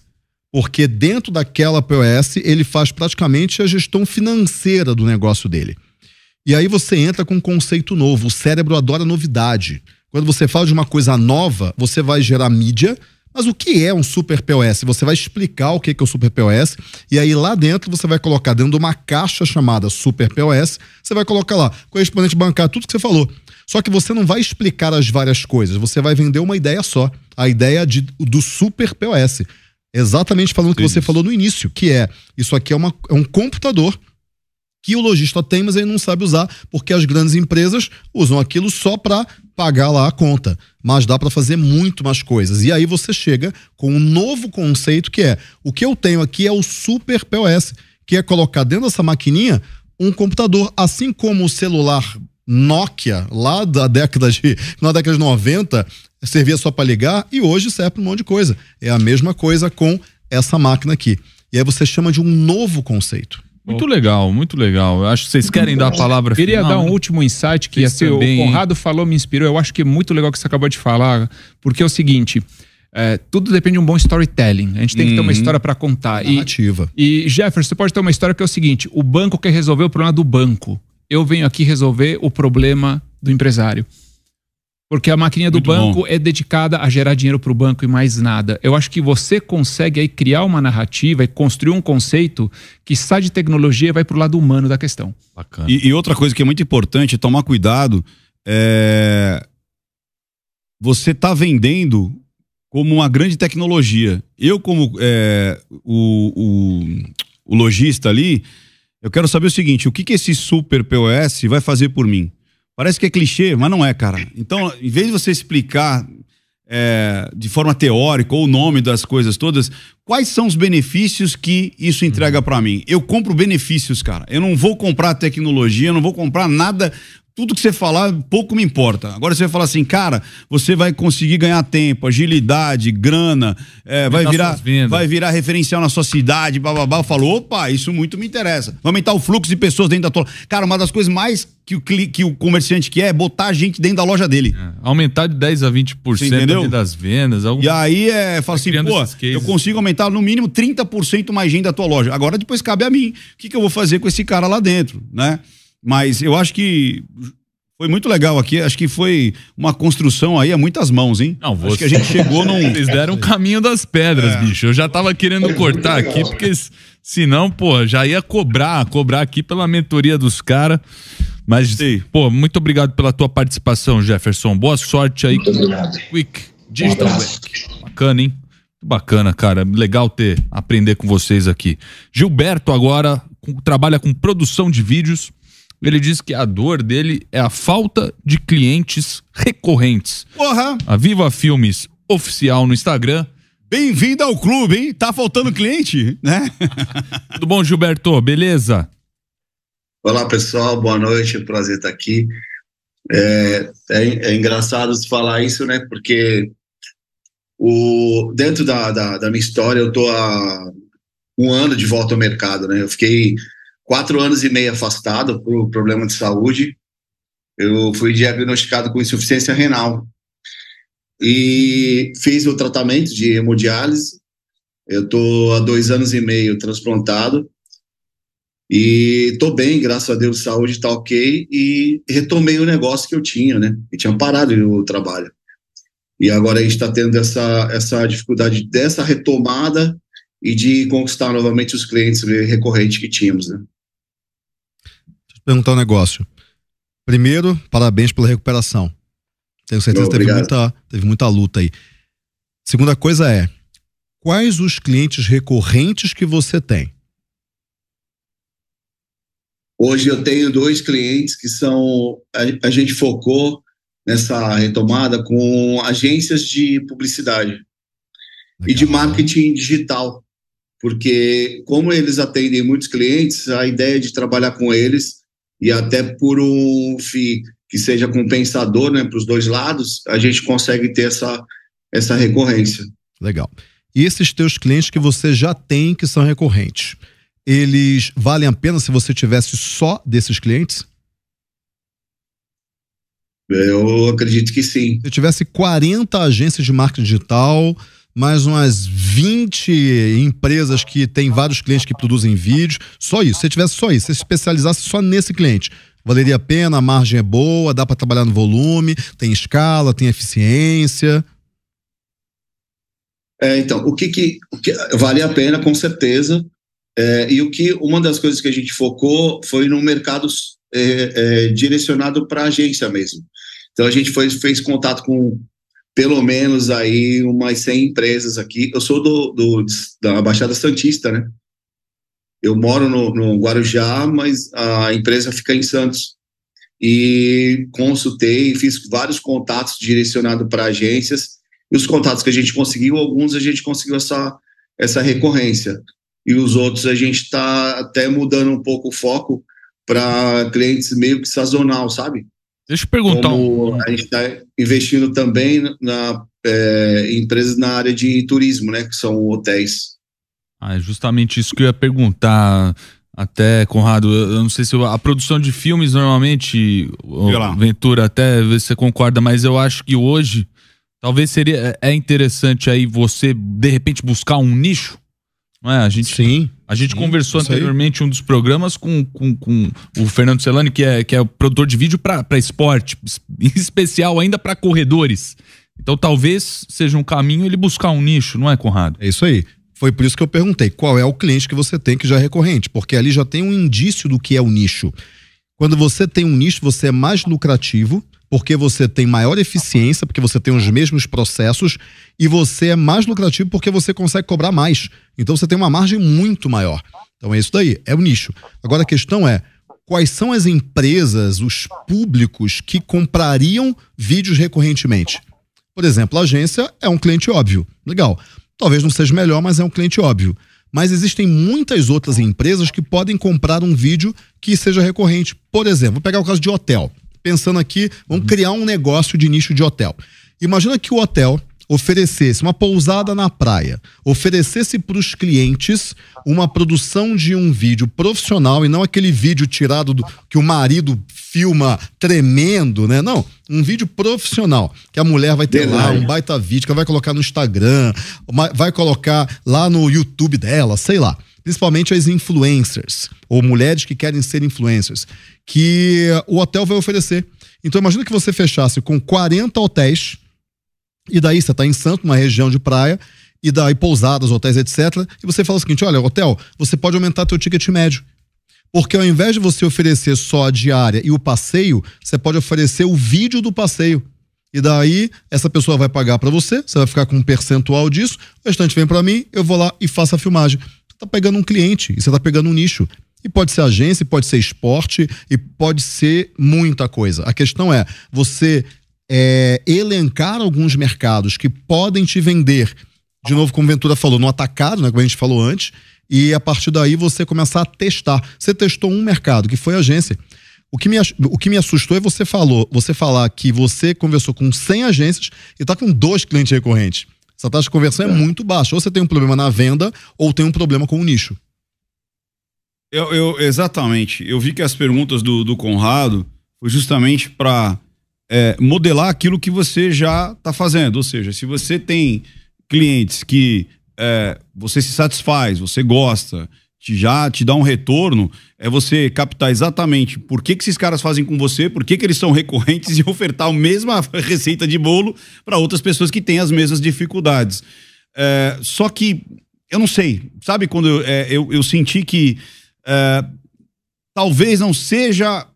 Porque dentro daquela POS ele faz praticamente a gestão financeira do negócio dele. E aí você entra com um conceito novo. O cérebro adora novidade. Quando você fala de uma coisa nova, você vai gerar mídia. Mas o que é um super POS? Você vai explicar o que é o super POS e aí lá dentro você vai colocar dentro de uma caixa chamada super POS, você vai colocar lá correspondente bancário, tudo que você falou. Só que você não vai explicar as várias coisas, você vai vender uma ideia só, a ideia de, do super POS. Exatamente falando o que você falou no início, que é isso aqui é, uma, é um computador que o lojista tem, mas ele não sabe usar, porque as grandes empresas usam aquilo só para pagar lá a conta. Mas dá para fazer muito mais coisas. E aí você chega com um novo conceito que é: o que eu tenho aqui é o Super POS, que é colocar dentro dessa maquininha um computador, assim como o celular Nokia, lá da década de. na década de 90, servia só para ligar e hoje serve para um monte de coisa. É a mesma coisa com essa máquina aqui. E aí você chama de um novo conceito. Muito legal, muito legal. Eu acho que vocês querem dar a palavra Queria final, dar um né? último insight que assim, também- o Conrado falou, me inspirou. Eu acho que é muito legal que você acabou de falar, porque é o seguinte: é, tudo depende de um bom storytelling. A gente tem que ter uma Uhum. história para contar. E- Narrativa. E, Jefferson, você pode ter uma história que é o seguinte: o banco quer resolver o problema do banco. Eu venho aqui resolver o problema do empresário. Porque a maquininha do Muito banco bom. é dedicada a gerar dinheiro para o banco e mais nada. Eu acho que você consegue aí criar uma narrativa e construir um conceito que sai de tecnologia e vai para o lado humano da questão. Bacana. E, e outra coisa que é muito importante é tomar cuidado. É... Você está vendendo como uma grande tecnologia. Eu, como é, o, o, o lojista ali, eu quero saber o seguinte: o que, que esse super POS vai fazer por mim? Parece que é clichê, mas não é, cara. Então, em vez de você explicar é, de forma teórica ou o nome das coisas todas, quais são os benefícios que isso entrega pra mim? Eu compro benefícios, cara. Eu não vou comprar tecnologia, eu não vou comprar nada. Tudo que você falar, pouco me importa. Agora você vai falar assim, cara, você vai conseguir ganhar tempo, agilidade, grana, é, vai, virar, vai virar referencial na sua cidade, bababá. Eu falo, opa, isso muito me interessa. Vai aumentar o fluxo de pessoas dentro da tua. Cara, uma das coisas mais que o, que o comerciante quer é botar gente dentro da loja dele. Aumentar de 10 a 20% Você entendeu? ali das vendas. Algum... E aí é, fala assim, criando pô, eu consigo aumentar no mínimo 30% mais gente da tua loja. Agora depois cabe a mim. O que, que eu vou fazer com esse cara lá dentro, né? Mas eu acho que foi muito legal aqui. Acho que foi uma construção aí a muitas mãos, hein? Não, acho que a gente chegou num. Vocês deram o caminho das pedras, É. bicho. Eu já tava querendo cortar aqui, porque senão, pô, já ia cobrar, cobrar aqui pela mentoria dos caras. Mas, pô, muito obrigado pela tua participação, Jefferson. Boa sorte aí Muito obrigado. Quick Digital Um. Bank. Bacana, hein? Muito Bacana, cara. Legal ter aprender com vocês aqui. Gilberto agora com- trabalha com produção de vídeos. Ele diz que a dor dele é a falta de clientes recorrentes. Porra! A Viva Filmes oficial no Instagram. Bem-vindo ao clube, hein? Tá faltando cliente, né? Tudo bom, Gilberto? Beleza? Olá pessoal, boa noite, prazer estar aqui. É, é, é engraçado se falar isso, né? Porque o, dentro da, da, da minha história eu tô há um ano de volta ao mercado, né? Eu fiquei quatro anos e meio afastado por problema de saúde. Eu fui diagnosticado com insuficiência renal e fiz o tratamento de hemodiálise. Eu tô há dois anos e meio transplantado e tô bem, graças a Deus, saúde tá ok e retomei o negócio que eu tinha, né? E tinha parado o trabalho. E agora a gente está tendo essa, essa dificuldade dessa retomada e de conquistar novamente os clientes recorrentes que tínhamos, né? Perguntar um negócio. Primeiro, parabéns pela recuperação. Tenho certeza que teve muita, teve muita luta aí. Segunda coisa é: quais os clientes recorrentes que você tem? Hoje eu tenho dois clientes que são. A, a gente focou nessa retomada com agências de publicidade e de marketing digital. Porque, como eles atendem muitos clientes, a ideia de trabalhar com eles, e até por um FII que seja compensador né, para os dois lados, a gente consegue ter essa, essa recorrência. Legal. E esses teus clientes que você já tem, que são recorrentes, eles valem a pena se você tivesse só desses clientes? Eu acredito que sim. Se tivesse 40 agências de marketing digital, mais umas 20 empresas que têm vários clientes que produzem vídeos, só isso. Se você tivesse só isso, se especializasse só nesse cliente, valeria a pena, a margem é boa, dá para trabalhar no volume, tem escala, tem eficiência. É, então, o que, que, o que vale a pena, com certeza. É, e o que uma das coisas que a gente focou foi no mercado é, é, direcionado para agência mesmo. Então a gente foi, fez contato com pelo menos aí umas 100 empresas aqui. Eu sou do, do da Baixada Santista, né? Eu moro no, no Guarujá, mas a empresa fica em Santos. E consultei, fiz vários contatos direcionados para agências. E os contatos que a gente conseguiu, alguns a gente conseguiu essa, essa recorrência. E os outros a gente está até mudando um pouco o foco para clientes meio que sazonal, sabe? Deixa eu perguntar Como um. A gente está investindo também na, é, em empresas na área de turismo, né? Que são hotéis. Ah, é justamente isso que eu ia perguntar. Até, Conrado, eu não sei se eu- a produção de filmes normalmente. Ventura, até você concorda, mas eu acho que hoje talvez seria é interessante aí você de repente buscar um nicho. É? A gente, Sim. a gente sim, conversou anteriormente em um dos programas com, com, com o Fernando Celani, que é, que é o produtor de vídeo para esporte, em especial ainda para corredores. Então talvez seja um caminho ele buscar um nicho, não é, Conrado? É isso aí. Foi por isso que eu perguntei qual é o cliente que você tem que já é recorrente, porque ali já tem um indício do que é o nicho. Quando você tem um nicho, você é mais lucrativo, porque você tem maior eficiência, porque você tem os mesmos processos, e você é mais lucrativo porque você consegue cobrar mais. Então você tem uma margem muito maior. Então é isso daí, é o nicho. Agora a questão é: quais são as empresas, os públicos que comprariam vídeos recorrentemente? Por exemplo, a agência é um cliente óbvio. Legal. Talvez não seja melhor, mas é um cliente óbvio. Mas existem muitas outras empresas que podem comprar um vídeo que seja recorrente. Por exemplo, vou pegar o caso de hotel. Pensando aqui, vamos criar um negócio de nicho de hotel. Imagina que o hotel oferecesse uma pousada na praia, oferecesse para os clientes uma produção de um vídeo profissional e não aquele vídeo tirado do que o marido filma tremendo, né? Não, um vídeo profissional que a mulher vai ter lá um baita vídeo que ela vai colocar no Instagram, vai colocar lá no YouTube dela, sei lá. Principalmente as influencers ou mulheres que querem ser influencers, que o hotel vai oferecer. Então imagina que você fechasse com 40 hotéis e daí você está em Santo, uma região de praia, e daí pousadas, hotéis, etc. E você fala o seguinte: olha, hotel, você pode aumentar teu ticket médio. Porque ao invés de você oferecer só a diária e o passeio, você pode oferecer o vídeo do passeio. E daí, essa pessoa vai pagar para você, você vai ficar com um percentual disso, o restante vem para mim, eu vou lá e faço a filmagem. Você tá pegando um cliente e você tá pegando um nicho. E pode ser agência, pode ser esporte, e pode ser muita coisa. A questão é você é, elencar alguns mercados que podem te vender, de novo, como Ventura falou, no atacado, né, como a gente falou antes, e a partir daí você começar a testar. Você testou um mercado, que foi agência. O que, me, o que me assustou é você falou, você falar que você conversou com 100 agências e está com dois clientes recorrentes. Essa taxa de conversão é muito baixa. Ou você tem um problema na venda, ou tem um problema com o nicho. Eu, eu- exatamente. Eu vi que as perguntas do, do Conrado foi justamente para modelar aquilo que você já está fazendo. Ou seja, se você tem clientes que é, você se satisfaz, você gosta, te, já te dá um retorno, é você captar exatamente por que, que esses caras fazem com você, por que, que eles são recorrentes e ofertar a mesma receita de bolo para outras pessoas que têm as mesmas dificuldades. É, só que eu não sei, sabe quando eu, é, eu, eu senti que é, talvez não seja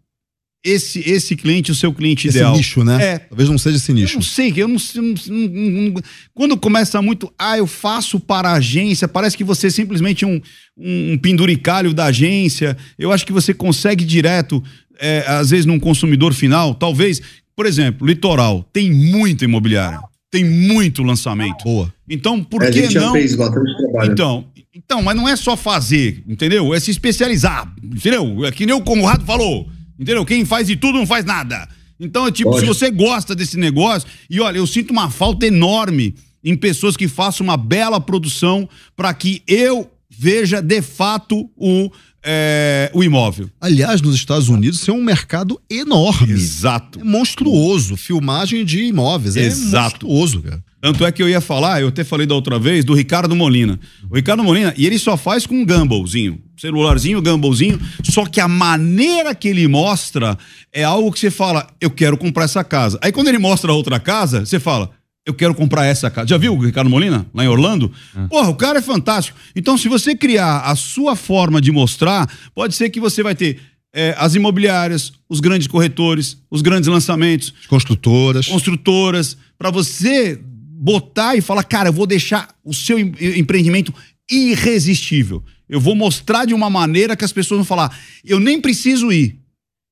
esse esse cliente o seu cliente Esse ideal. nicho, né? É. Talvez não seja esse nicho. Eu não sei, eu não, eu não- não- não- quando começa muito, ah, eu faço para a agência, parece que você é simplesmente um, um, um penduricalho da agência. Eu acho que você consegue direto, é, às vezes, num consumidor final, talvez, por exemplo, litoral, tem muita imobiliária, tem muito lançamento. Boa. Então, por É, a que gente já não? fez bastante trabalho. Então, então, mas não é só fazer, entendeu? É se especializar, entendeu? É que nem o Conrado falou, entendeu? Quem faz de tudo não faz nada. Então, é tipo, Lógico. se você gosta desse negócio, e olha, eu sinto uma falta enorme em pessoas que façam uma bela produção para que eu veja de fato o, é, o imóvel. Aliás, nos Estados Unidos, isso é um mercado enorme. Exato. É monstruoso. Filmagem de imóveis. É Exato. monstruoso, cara. Tanto é que eu ia falar, eu até falei da outra vez, do Ricardo Molina. O Ricardo Molina, e ele só faz com um gumblezinho, celularzinho, gumblezinho, só que a maneira que ele mostra é algo que você fala, eu quero comprar essa casa. Aí quando ele mostra a outra casa, você fala, eu quero comprar essa casa. Já viu o Ricardo Molina, lá em Orlando? Porra, o cara é fantástico. Então, se você criar a sua forma de mostrar, pode ser que você vai ter é, as imobiliárias, os grandes corretores, os grandes lançamentos, construtoras, construtoras, para você botar e falar, cara, eu vou deixar o seu em- empreendimento irresistível. Eu vou mostrar de uma maneira que as pessoas vão falar, eu nem preciso ir.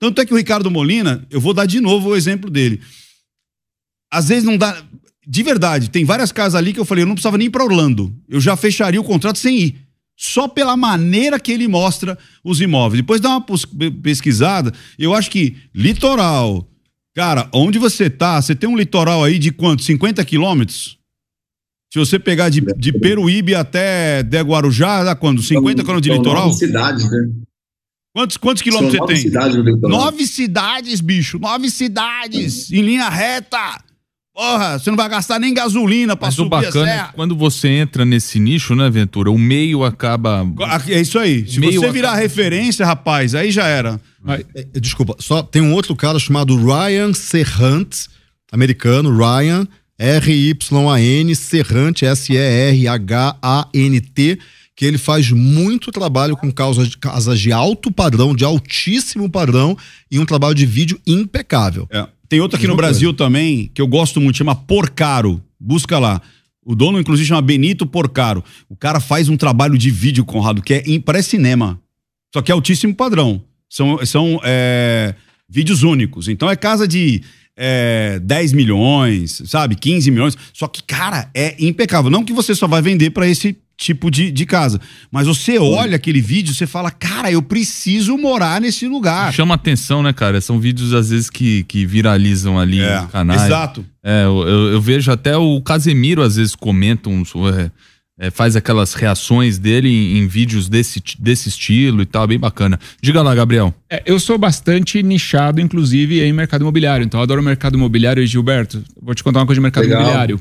Tanto é que o Ricardo Molina, eu vou dar de novo o exemplo dele. Às vezes não dá. De verdade, tem várias casas ali que eu falei, eu não precisava nem ir para Orlando. Eu já fecharia o contrato sem ir. Só pela maneira que ele mostra os imóveis. Depois dá uma pesquisada, eu acho que litoral, Cara, onde você tá, você tem um litoral aí de quanto? 50 quilômetros? Se você pegar de, de Peruíbe até de Guarujá, dá quando? 50 quilômetros de litoral? nove cidades, né? Quantos, quantos quilômetros você nove tem? cidades no litoral. Nove cidades, bicho. Nove cidades. Em linha reta. Porra, você não vai gastar nem gasolina pra Mas o subir a bacana é que quando você entra nesse nicho, né, Ventura? O meio acaba. É isso aí. Se Meio você virar referência, rapaz, aí já era. É, é, Desculpa, só tem um outro cara chamado Ryan Serrant, americano, Ryan, R-Y-A-N, Serrant, S-E-R-H-A-N-T, que ele faz muito trabalho com causas de, casas de alto padrão, de altíssimo padrão, e um trabalho de vídeo impecável. É. Tem outro aqui no Brasil também, que eu gosto muito, chama Porcaro. Busca lá. O dono, inclusive, chama Benito Porcaro. O cara faz um trabalho de vídeo, Conrado, que é em- parece cinema. Só que é altíssimo padrão. São, são é, vídeos únicos. Então é casa de é, 10 milhões, sabe? 15 milhões. Só que, cara, é impecável. Não que você só vai vender para esse tipo de, de casa. Mas você olha aquele vídeo, você fala, cara, eu preciso morar nesse lugar. Chama atenção, né, cara? São vídeos, às vezes, que, que viralizam ali É, no canal. exato. É, eu, eu- eu vejo até o Casemiro, às vezes, comenta uns. é, é, faz aquelas reações dele em, em vídeos desse, desse estilo e tal, bem bacana. Diga lá, Gabriel. É, eu sou bastante nichado, inclusive, em mercado imobiliário. Então, eu adoro mercado imobiliário. E, Gilberto, vou te contar uma coisa de mercado Legal. imobiliário.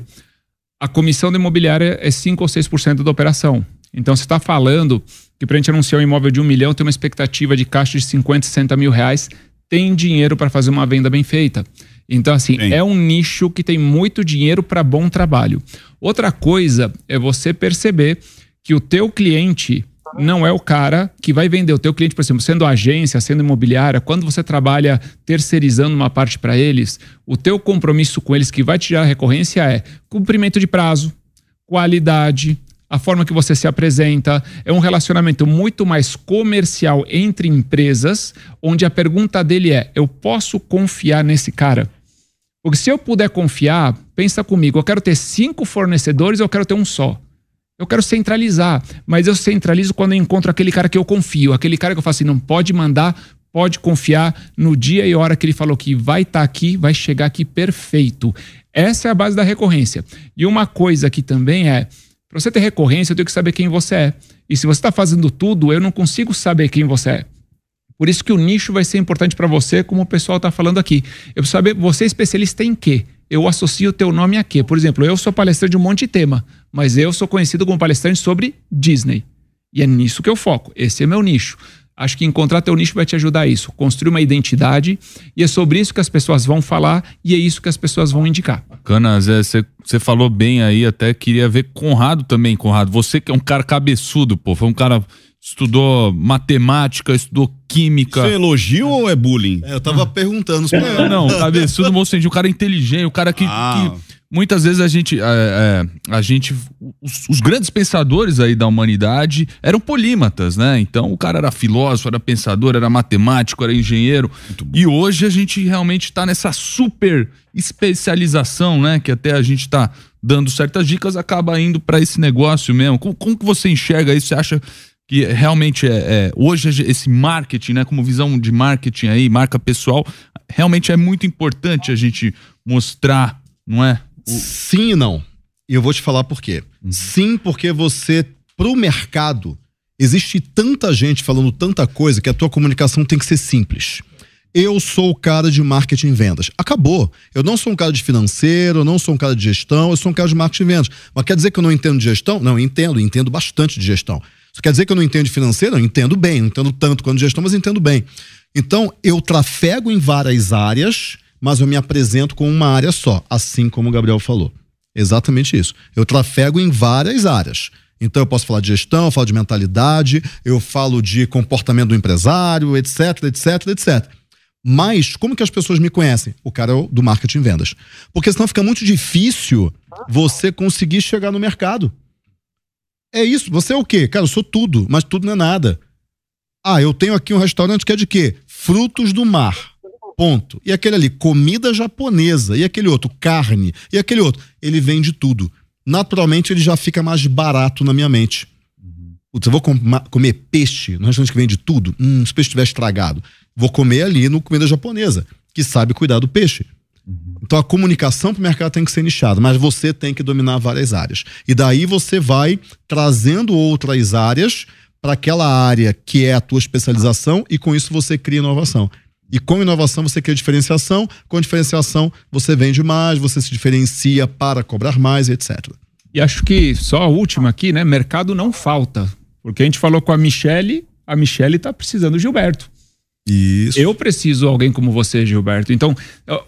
A comissão da imobiliária é 5 ou 6% da operação. Então, você está falando que para a gente anunciar um imóvel de um milhão, tem uma expectativa de caixa de 50, 60 mil reais, tem dinheiro para fazer uma venda bem feita. Então, assim, é um nicho que tem muito dinheiro para bom trabalho. Outra coisa é você perceber que o teu cliente não é o cara que vai vender. O teu cliente, por exemplo, sendo agência, sendo imobiliária, quando você trabalha terceirizando uma parte para eles, o teu compromisso com eles que vai te gerar recorrência é cumprimento de prazo, qualidade, a forma que você se apresenta. É um relacionamento muito mais comercial entre empresas, onde a pergunta dele é: eu posso confiar nesse cara? Porque se eu puder confiar, pensa comigo, eu quero ter cinco fornecedores eu quero ter um só? Eu quero centralizar, mas eu centralizo quando eu encontro aquele cara que eu confio, aquele cara que eu falo assim, não pode mandar, pode confiar no dia e hora que ele falou que vai estar aqui, vai chegar aqui perfeito. Essa é a base da recorrência. E uma coisa aqui também é, para você ter recorrência, eu tenho que saber quem você é. E se você está fazendo tudo, eu não consigo saber quem você é. Por isso que o nicho vai ser importante para você, como o pessoal está falando aqui. Eu preciso saber, você é especialista em quê? Eu associo o teu nome a quê? Por exemplo, eu sou palestrante de um monte de tema, mas eu sou conhecido como palestrante sobre Disney. E é nisso que eu foco. Esse é meu nicho. Acho que encontrar teu nicho vai te ajudar a isso, construir uma identidade, e é sobre isso que as pessoas vão falar e é isso que as pessoas vão indicar. Bacana, Zé, você falou bem aí, até queria ver Conrado também, Conrado. Você que é um cara cabeçudo, pô, foi um cara estudou matemática, estudou química. Isso é elogio ou é bullying? eu tava perguntando. Não, não, cabeçudo, moço, um cara inteligente, um cara que, Ah. que muitas vezes a gente, é, é, a gente, os, os grandes pensadores aí da humanidade eram polímatas, né? Então o cara era filósofo, era pensador, era matemático, era engenheiro. E hoje a gente realmente está nessa super especialização, né? Que até a gente está dando certas dicas, acaba indo para esse negócio mesmo. Como, como que você enxerga isso? Você acha que realmente é, é- hoje esse marketing, né, como visão de marketing aí, marca pessoal, realmente é muito importante a gente mostrar, não é? Sim e não. E eu vou te falar por quê. Sim, porque você, pro mercado, existe tanta gente falando tanta coisa que a tua comunicação tem que ser simples. Eu sou o cara de marketing e vendas. Acabou. Eu não sou um cara de financeiro, eu não sou um cara de gestão, eu sou um cara de marketing e vendas. Mas quer dizer que eu não entendo de gestão? Não, eu entendo, entendo bastante de gestão. Isso quer dizer que eu não entendo de financeiro? Eu entendo bem, não entendo tanto quanto gestão, mas entendo bem. Então, eu trafego em várias áreas, mas eu me apresento com uma área só, assim como o Gabriel falou. Exatamente isso. Eu trafego em várias áreas. Então eu posso falar de gestão, eu falo de mentalidade, eu falo de comportamento do empresário, etc, etc, etc. Mas como que as pessoas me conhecem? O cara é do marketing vendas. Porque senão fica muito difícil você conseguir chegar no mercado. É isso. Você é o quê? Cara, eu sou tudo, mas tudo não é nada. Ah, eu tenho aqui um restaurante que é de quê? Frutos do mar. Ponto. E aquele ali, comida japonesa. E aquele outro, carne. E aquele outro, ele vende tudo. Naturalmente, ele já fica mais barato na minha mente. Putz, eu vou com- comer peixe no restaurante que vende tudo. Hum, se o peixe estiver estragado. Vou comer ali no comida japonesa. que sabe cuidar do peixe. Então a comunicação para o mercado tem que ser nichada, mas você tem que dominar várias áreas. E daí você vai trazendo outras áreas para aquela área que é a tua especialização e com isso você cria inovação. E com inovação você cria diferenciação, com diferenciação você vende mais, você se diferencia para cobrar mais, etc. E acho que só a última aqui, né? Mercado não falta. Porque a gente falou com a Michele, a Michele tá precisando do Gilberto. Isso. Eu preciso de alguém como você, Gilberto. Então,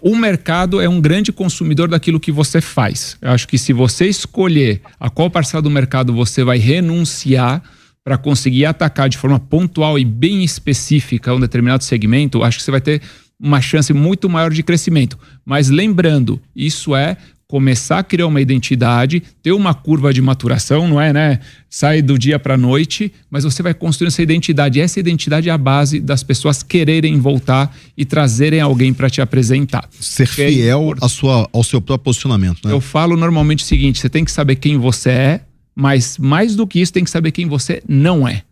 o mercado é um grande consumidor daquilo que você faz. Eu acho que se você escolher a qual parcela do mercado você vai renunciar para conseguir atacar de forma pontual e bem específica um determinado segmento, acho que você vai ter uma chance muito maior de crescimento. Mas lembrando, isso é começar a criar uma identidade, ter uma curva de maturação, não é, né? Sai do dia para a noite, mas você vai construindo essa identidade. Essa identidade é a base das pessoas quererem voltar e trazerem alguém para te apresentar. Ser Que é fiel à sua, ao seu próprio posicionamento, né? Eu falo normalmente o seguinte: você tem que saber quem você é, mas mais do que isso, tem que saber quem você não é.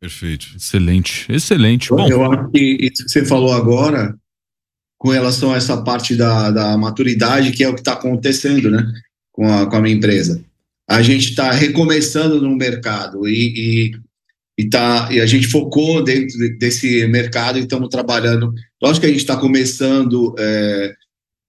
Perfeito. Excelente. Excelente. Bom, eu acho que isso que você falou agora, com relação a essa parte da, da maturidade, que é o que está acontecendo, né, com a, com a minha empresa. A gente está recomeçando no mercado e, e, e, tá, e a gente focou dentro de- desse mercado e estamos trabalhando. Lógico que a gente está começando é,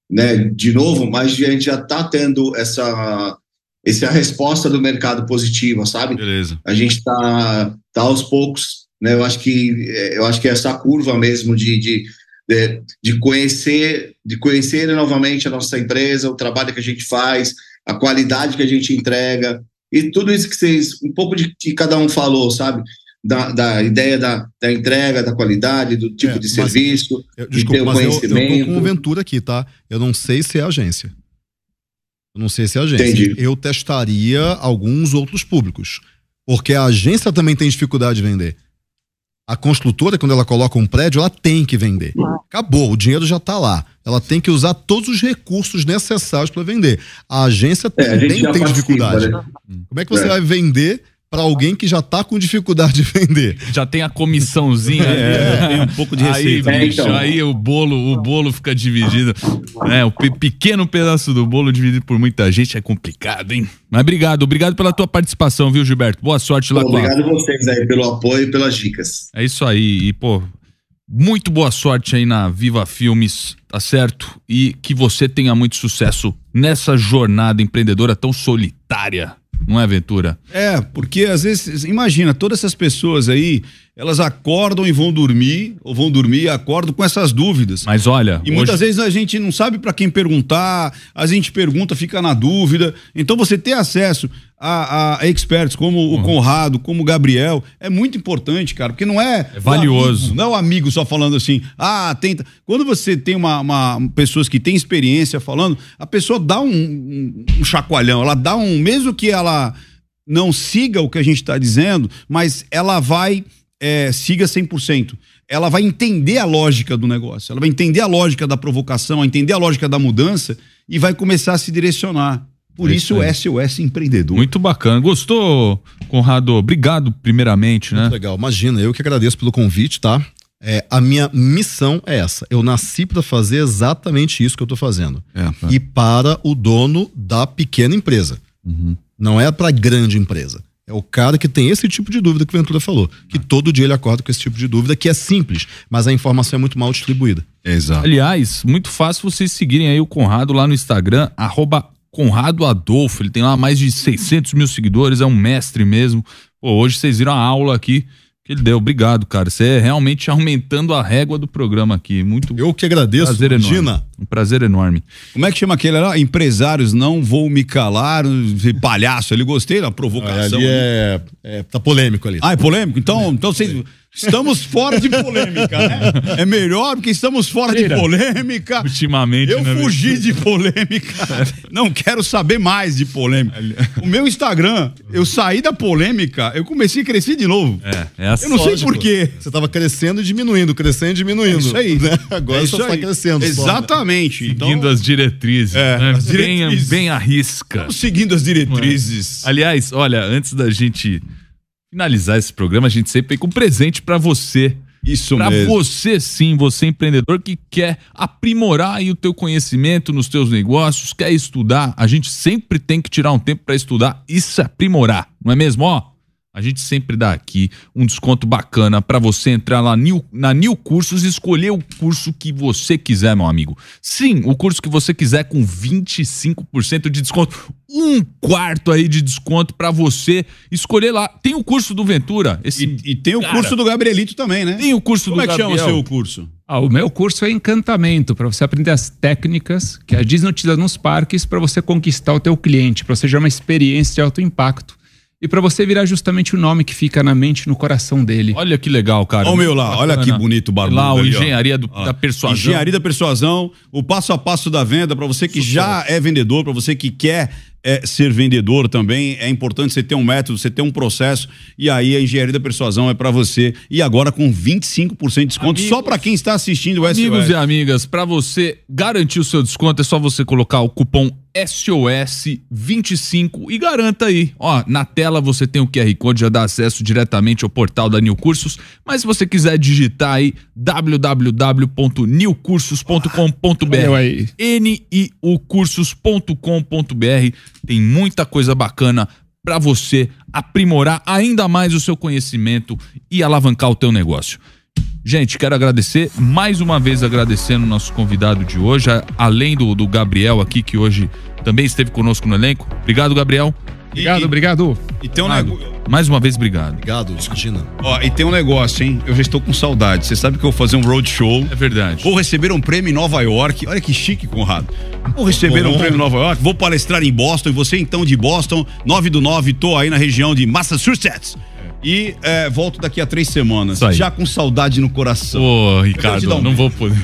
né, de novo, mas a gente já está tendo essa, essa resposta do mercado positiva, sabe? Beleza. A gente está tá aos poucos, né? Eu acho que eu acho que essa curva mesmo de, de, de, de conhecer de conhecer novamente a nossa empresa, o trabalho que a gente faz, a qualidade que a gente entrega e tudo isso que vocês um pouco de que cada um falou, sabe? Da, da ideia da, da entrega, da qualidade, do tipo É, de serviço, Eu- de ter desculpa, o mas eu, eu tô conhecimento. com o Ventura aqui, tá? Eu não sei se é agência. Eu não sei se é agência. Entendi. Eu testaria alguns outros públicos. Porque a agência também tem dificuldade de vender. A construtora, quando ela coloca um prédio, ela tem que vender. Acabou, o dinheiro já está lá. Ela tem que usar todos os recursos necessários para vender. A agência É, também já tem dificuldade. né? Como é que você É. vai vender para alguém que já está com dificuldade de vender? Já tem a comissãozinha. É, ali. tem um pouco de Aí, receita. É, bicho, então. aí o bolo, o bolo fica dividido. É, o pe- pequeno pedaço do bolo dividido por muita gente é complicado, hein? Mas obrigado, obrigado pela tua participação, viu, Gilberto? Boa sorte lá a- Obrigado a vocês aí pelo apoio e pelas dicas. É isso aí. E, pô, muito boa sorte aí na Viva Filmes, tá certo? E que você tenha muito sucesso nessa jornada empreendedora tão solitária, não é, Ventura? É, porque às vezes, imagina, todas essas pessoas aí, elas acordam e vão dormir, ou vão dormir e acordam com essas dúvidas. Mas olha. E muitas vezes a gente não sabe para quem perguntar, a gente pergunta, fica na dúvida. Então você ter acesso a, a experts como Uhum. o Conrado, como o Gabriel, é muito importante, cara, porque não é. É valioso. amigo, não é o amigo só falando assim, ah, tenta. Quando você tem uma, uma- pessoas que têm experiência falando, a pessoa dá um, um- um chacoalhão, ela dá um. Mesmo que ela não siga o que a gente está dizendo, mas ela vai. É, siga 100%. Ela vai entender a lógica do negócio, ela vai entender a lógica da provocação, entender a lógica da mudança e vai começar a se direcionar. Por É isso isso o. SOS empreendedor. Muito bacana. Gostou, Conrado? Obrigado, primeiramente, né? Muito legal. Imagina, eu que agradeço pelo convite, tá? É, a minha missão é essa. Eu nasci para fazer exatamente isso que eu tô fazendo. É, E para o dono da pequena empresa. Não é para grande empresa. É o cara que tem esse tipo de dúvida que o Ventura falou. Que todo dia ele acorda com esse tipo de dúvida, que é simples, mas a informação é muito mal distribuída. Exato. Aliás, muito fácil vocês seguirem aí o Conrado lá no Instagram, arroba Conrado Adolfo. Ele tem lá mais de 600 mil seguidores, é um mestre mesmo. Pô, hoje vocês viram a aula aqui que ele deu. Obrigado, cara. Você é realmente aumentando a régua do programa aqui. Muito Eu que agradeço. prazer enorme. Um prazer enorme. Como é que chama aquele lá? Empresários não vou me calar, palhaço. Ele gostei da provocação. Ali é, é- tá polêmico ali. Ah, é polêmico? Então, então vocês. Estamos fora de polêmica, né? É melhor porque estamos fora Tira. de polêmica. Ultimamente, Eu né, fugi de polêmica. Não quero saber mais de polêmica. O meu Instagram, eu saí da polêmica, eu comecei a crescer de novo. É, é assim. Eu não sei Lógico. por quê. Você tava crescendo e diminuindo, crescendo e diminuindo. É isso aí. né? Agora É isso tá aí. crescendo. só. Exatamente. Então, Seguindo as diretrizes. É, né? as Bem, diretrizes. bem à risca. estamos seguindo as diretrizes. Aliás, olha, antes da gente finalizar esse programa, a gente sempre vem com um presente pra você Isso Pra mesmo. você sim, você empreendedor que quer aprimorar aí o teu conhecimento nos teus negócios, quer estudar, a gente sempre tem que tirar um tempo para estudar e se aprimorar, não é mesmo? Ó, a gente sempre dá aqui um desconto bacana para você entrar lá New- na New Cursos e escolher o curso que você quiser, meu amigo. Sim, o curso que você quiser com 25% de desconto, um quarto aí de desconto para você escolher lá. Tem o curso do Ventura, esse E, e tem o cara, curso do Gabrielito também, né? Tem o curso Como do é que chama o Gabriel. seu curso? Ah, o meu curso é encantamento, para você aprender as técnicas que a Disney utiliza nos parques para você conquistar o teu cliente, para você gerar uma experiência de alto impacto e para você virar justamente o nome que fica na mente e no coração dele. Olha que legal, cara. Olha o meu lá, olha que bonito barbudo Lá, o ali. Engenharia do- da Persuasão. Engenharia da Persuasão, o passo a passo da venda, para você que já é vendedor, para você que quer é, ser vendedor também, é importante você ter um método, você ter um processo, e aí a Engenharia da Persuasão é para você. E agagora com 25% de desconto, só para quem está assistindo o Amigos SOS. e amigas, para você garantir o seu desconto, é só você colocar o cupom SOS25 e garanta aí. Ó, na tela você tem o QR Code, já dá acesso diretamente ao portal da New Cursos, mas se você quiser digitar aí www.newcursos.com.br Eu aí. niucursos.com.br tem muita coisa bacana para você aprimorar ainda mais o seu conhecimento e alavancar o teu negócio. Gente, quero agradecer, mais uma vez agradecendo o nosso convidado de hoje, além do, do Gabriel aqui, que hoje também esteve conosco no elenco. Obrigado, Gabriel. Obrigado, obrigado. E tem um negócio. Mais uma vez, obrigado. Obrigado, imagina. Ó, e tem um negócio, hein? Eu já estou com saudade. Você sabe que eu vou fazer um roadshow. É verdade. Vou receber um prêmio em Nova York. Olha que chique, Conrado. Vou receber um Bom. prêmio em Nova York. Vou palestrar em Boston. E você, então, de Boston, 9 do 9, tô aí na região de Massachusetts. E é, volto daqui a três semanas. Já com saudade no coração. Ô, Ricardo, um não beijo. vou poder.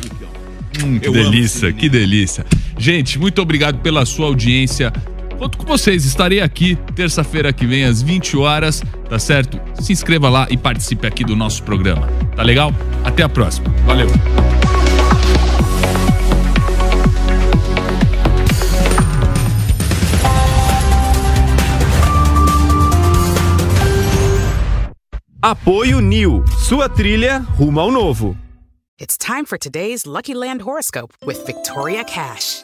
Hum, que Eu delícia, que delícia. Gente, muito obrigado pela sua audiência. Conto com vocês, estarei aqui terça-feira que vem às 20 horas, tá certo? Se inscreva lá e participe aqui do nosso programa. Tá legal? Até a próxima. Valeu. Apoio New, sua trilha rumo ao novo. It's time for today's Lucky Land horoscope with Victoria Cash.